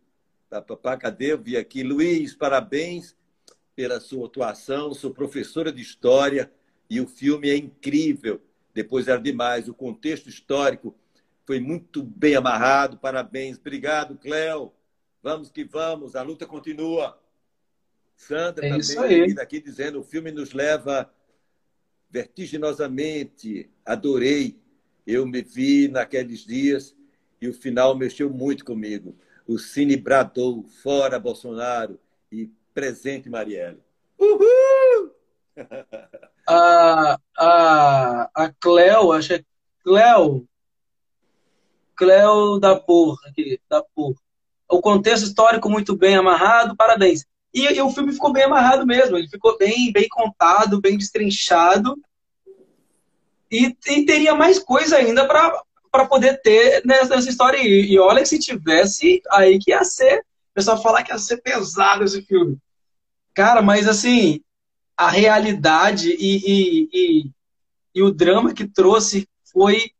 Papá, cadê? Eu vi aqui. Luiz, parabéns pela sua atuação. Sou professora de História e o filme é incrível. Depois era demais. O contexto histórico foi muito bem amarrado. Parabéns. Obrigado, Cléo. Vamos que vamos. A luta continua. Sandra é também aqui dizendo o filme nos leva vertiginosamente. Adorei. Eu me vi naqueles dias e o final mexeu muito comigo. O Cine bradou fora Bolsonaro e presente Marielle. Uhul! A, a, a Cleo, acho que é Cleo, Cleo da Porra, da Porra. O contexto histórico muito bem amarrado, parabéns. E, e, o filme ficou bem amarrado mesmo, ele ficou bem, bem contado, bem destrinchado. E, e teria mais coisa ainda para poder ter nessa, nessa história. E, e olha que se tivesse, aí que ia ser. O pessoal falar que ia ser pesado esse filme. Cara, mas assim, a realidade e, e, e, e o drama que trouxe foi,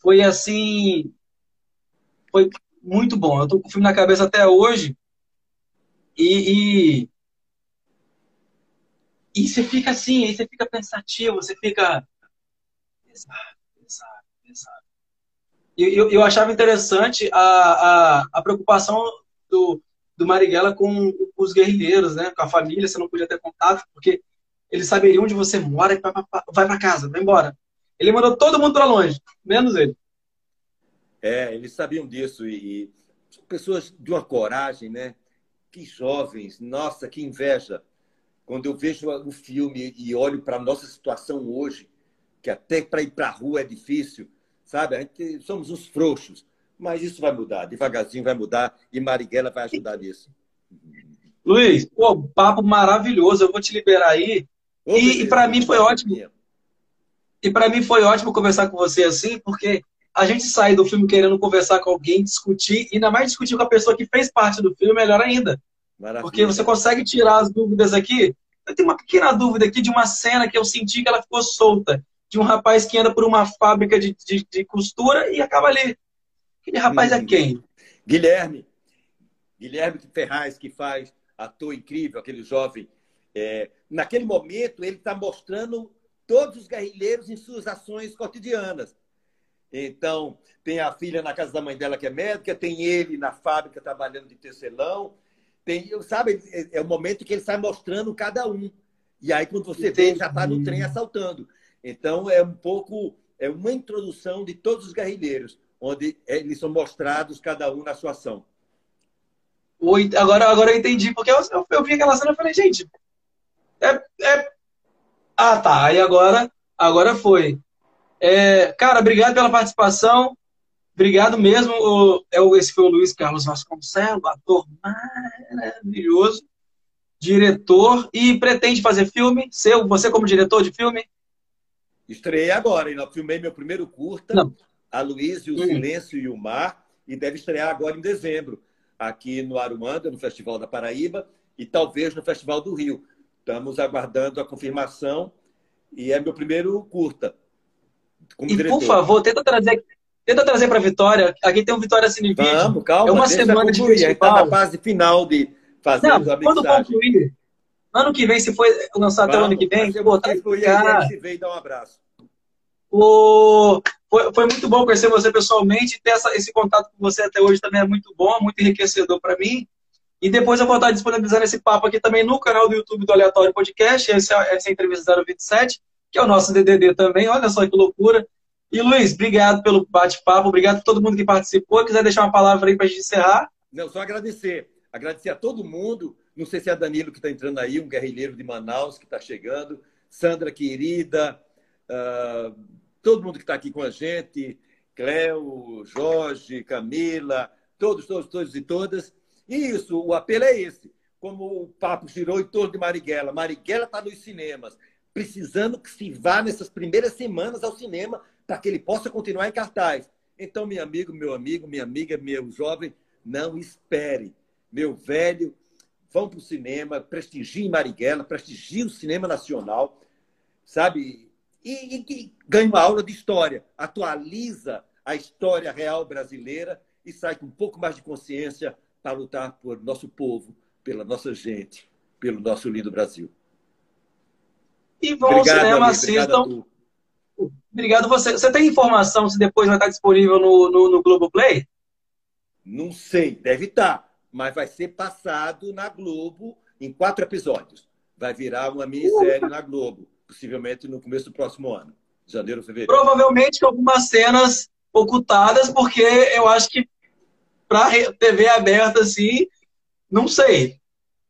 foi assim. Foi muito bom. Eu tô com o filme na cabeça até hoje. E, e, e você fica assim, aí você fica pensativo, você fica. Eu, eu achava interessante a, a, a preocupação do, do Marighella com os guerrilheiros, né? Com a família, você não podia ter contato, porque eles saberiam onde você mora e vai para casa, vai embora. Ele mandou todo mundo para longe, menos ele. É, eles sabiam disso e, são pessoas de uma coragem, né? que jovens, nossa, que inveja. Quando eu vejo o filme e olho para a nossa situação hoje, que até para ir para a rua é difícil, sabe? A gente, somos uns frouxos, mas isso vai mudar, devagarzinho vai mudar e Marighella vai ajudar nisso. Luiz, pô, papo maravilhoso, eu vou te liberar aí. Ô, e, e para mim foi ótimo. E para mim foi ótimo conversar com você assim, porque a gente sai do filme querendo conversar com alguém, discutir, e ainda mais discutir com a pessoa que fez parte do filme, melhor ainda. Maravilha. Porque você consegue tirar as dúvidas aqui. Eu tenho uma pequena dúvida aqui de uma cena que eu senti que ela ficou solta. De um rapaz que anda por uma fábrica de, de, de costura e acaba ali. Aquele rapaz hum. é quem? Guilherme. Guilherme Ferraz, que faz ator incrível, aquele jovem. É, naquele momento, ele está mostrando todos os guerrilheiros em suas ações cotidianas. Então, tem a filha na casa da mãe dela que é médica, tem ele na fábrica trabalhando de tecelão. Tem, sabe, é, é o momento que ele sai mostrando cada um. E aí, quando você Entendi. vê, já está no trem assaltando. Então, é um pouco, é uma introdução de todos os guerrilheiros, onde eles são mostrados cada um na sua ação. Agora, agora eu entendi, porque eu, eu, eu vi aquela cena e falei, gente, é, é... Ah, tá. Aí agora, agora foi. É, cara, obrigado pela participação. Obrigado mesmo. O, é esse foi o Luiz Carlos Vasconcelos, ator maravilhoso, diretor e pretende fazer filme. Seu, você como diretor de filme? Estreiei agora, eu filmei meu primeiro curta, Não. A Luiz e o hum. Silêncio e o Mar, e deve estrear agora em dezembro, aqui no Arumanda, no Festival da Paraíba, e talvez no Festival do Rio. Estamos aguardando a confirmação, e é meu primeiro curta e diretor. por favor, tenta trazer, tenta trazer para Vitória. Aqui tem um Vitória Cine Vídeo. Vamos, calma. É uma semana de festival. está na fase final de fazer Não, a quando concluir, ano que vem, se for lançar até o ano que vem, pô, tá, cara, vem dar um abraço. O... Foi, foi, muito bom conhecer você pessoalmente. Ter essa, esse contato com você até hoje também é muito bom, muito enriquecedor para mim. E depois eu vou estar disponibilizando esse papo aqui também no canal do YouTube do Aleatório Podcast. Essa, essa é entrevista 027 que é o nosso DDD também. Olha só que loucura. E Luiz, obrigado pelo bate-papo, obrigado a todo mundo que participou. Quiser deixar uma palavra aí para a gente encerrar? Não, só agradecer. Agradecer a todo mundo. Não sei se é Danilo que está entrando aí, um guerrilheiro de Manaus que está chegando. Sandra, querida. Uh, todo mundo que está aqui com a gente. Cléo, Jorge, Camila, todos, todos, todos e todas. E isso, o apelo é esse. Como o papo girou em torno de Marighella. Marighella está nos cinemas, precisando que se vá nessas primeiras semanas ao cinema para que ele possa continuar em cartaz. Então, meu amigo, meu amigo, minha amiga, meu jovem, não espere. Meu velho, vão para o cinema, prestigie Marighella, prestigie o cinema nacional, sabe? E, e, e ganhe uma aula de história, atualiza a história real brasileira e sai com um pouco mais de consciência para lutar por nosso povo, pela nossa gente, pelo nosso lindo Brasil. E vão ao cinema, assistam. Obrigado, obrigado você. Você tem informação se depois vai estar disponível no, no, no Globoplay? Não sei, deve estar. Mas vai ser passado na Globo em quatro episódios. Vai virar uma minissérie na Globo, possivelmente no começo do próximo ano. Janeiro, fevereiro. Provavelmente algumas cenas ocultadas, porque eu acho que para TV aberta, assim, não sei.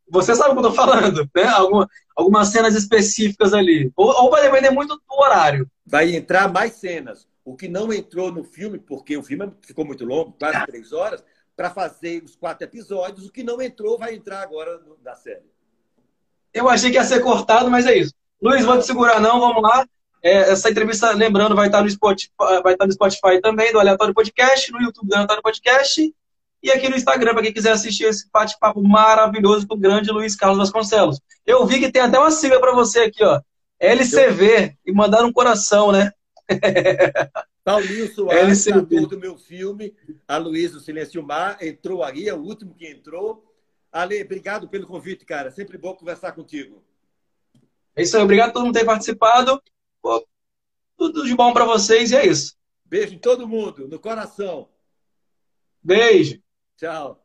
Você sabe o que eu tô falando, né? Alguma, algumas cenas específicas ali. Ou, ou, vai depender muito do horário. Vai entrar mais cenas. O que não entrou no filme, porque o filme ficou muito longo, quase três horas, para fazer os quatro episódios, o que não entrou vai entrar agora na série. Eu achei que ia ser cortado, mas é isso. Luiz, vou te segurar não, vamos lá. É, essa entrevista, lembrando, vai estar, no Spotify, vai estar no Spotify também, do Aleatório Podcast, no YouTube do Aleatório Podcast, e aqui no Instagram, para quem quiser assistir esse bate-papo maravilhoso com o grande Luiz Carlos Vasconcelos. Eu vi que tem até uma sigla para você aqui, ó. LCV, e mandaram um coração, né? Paulinho Soares, ator do meu filme, a Luiz do Silêncio Mar, entrou aí, é o último que entrou. Ale, obrigado pelo convite, cara. Sempre bom conversar contigo. É isso aí, obrigado a todo mundo ter participado. Pô, tudo de bom para vocês e é isso. Beijo em todo mundo, no coração. Beijo. Tchau.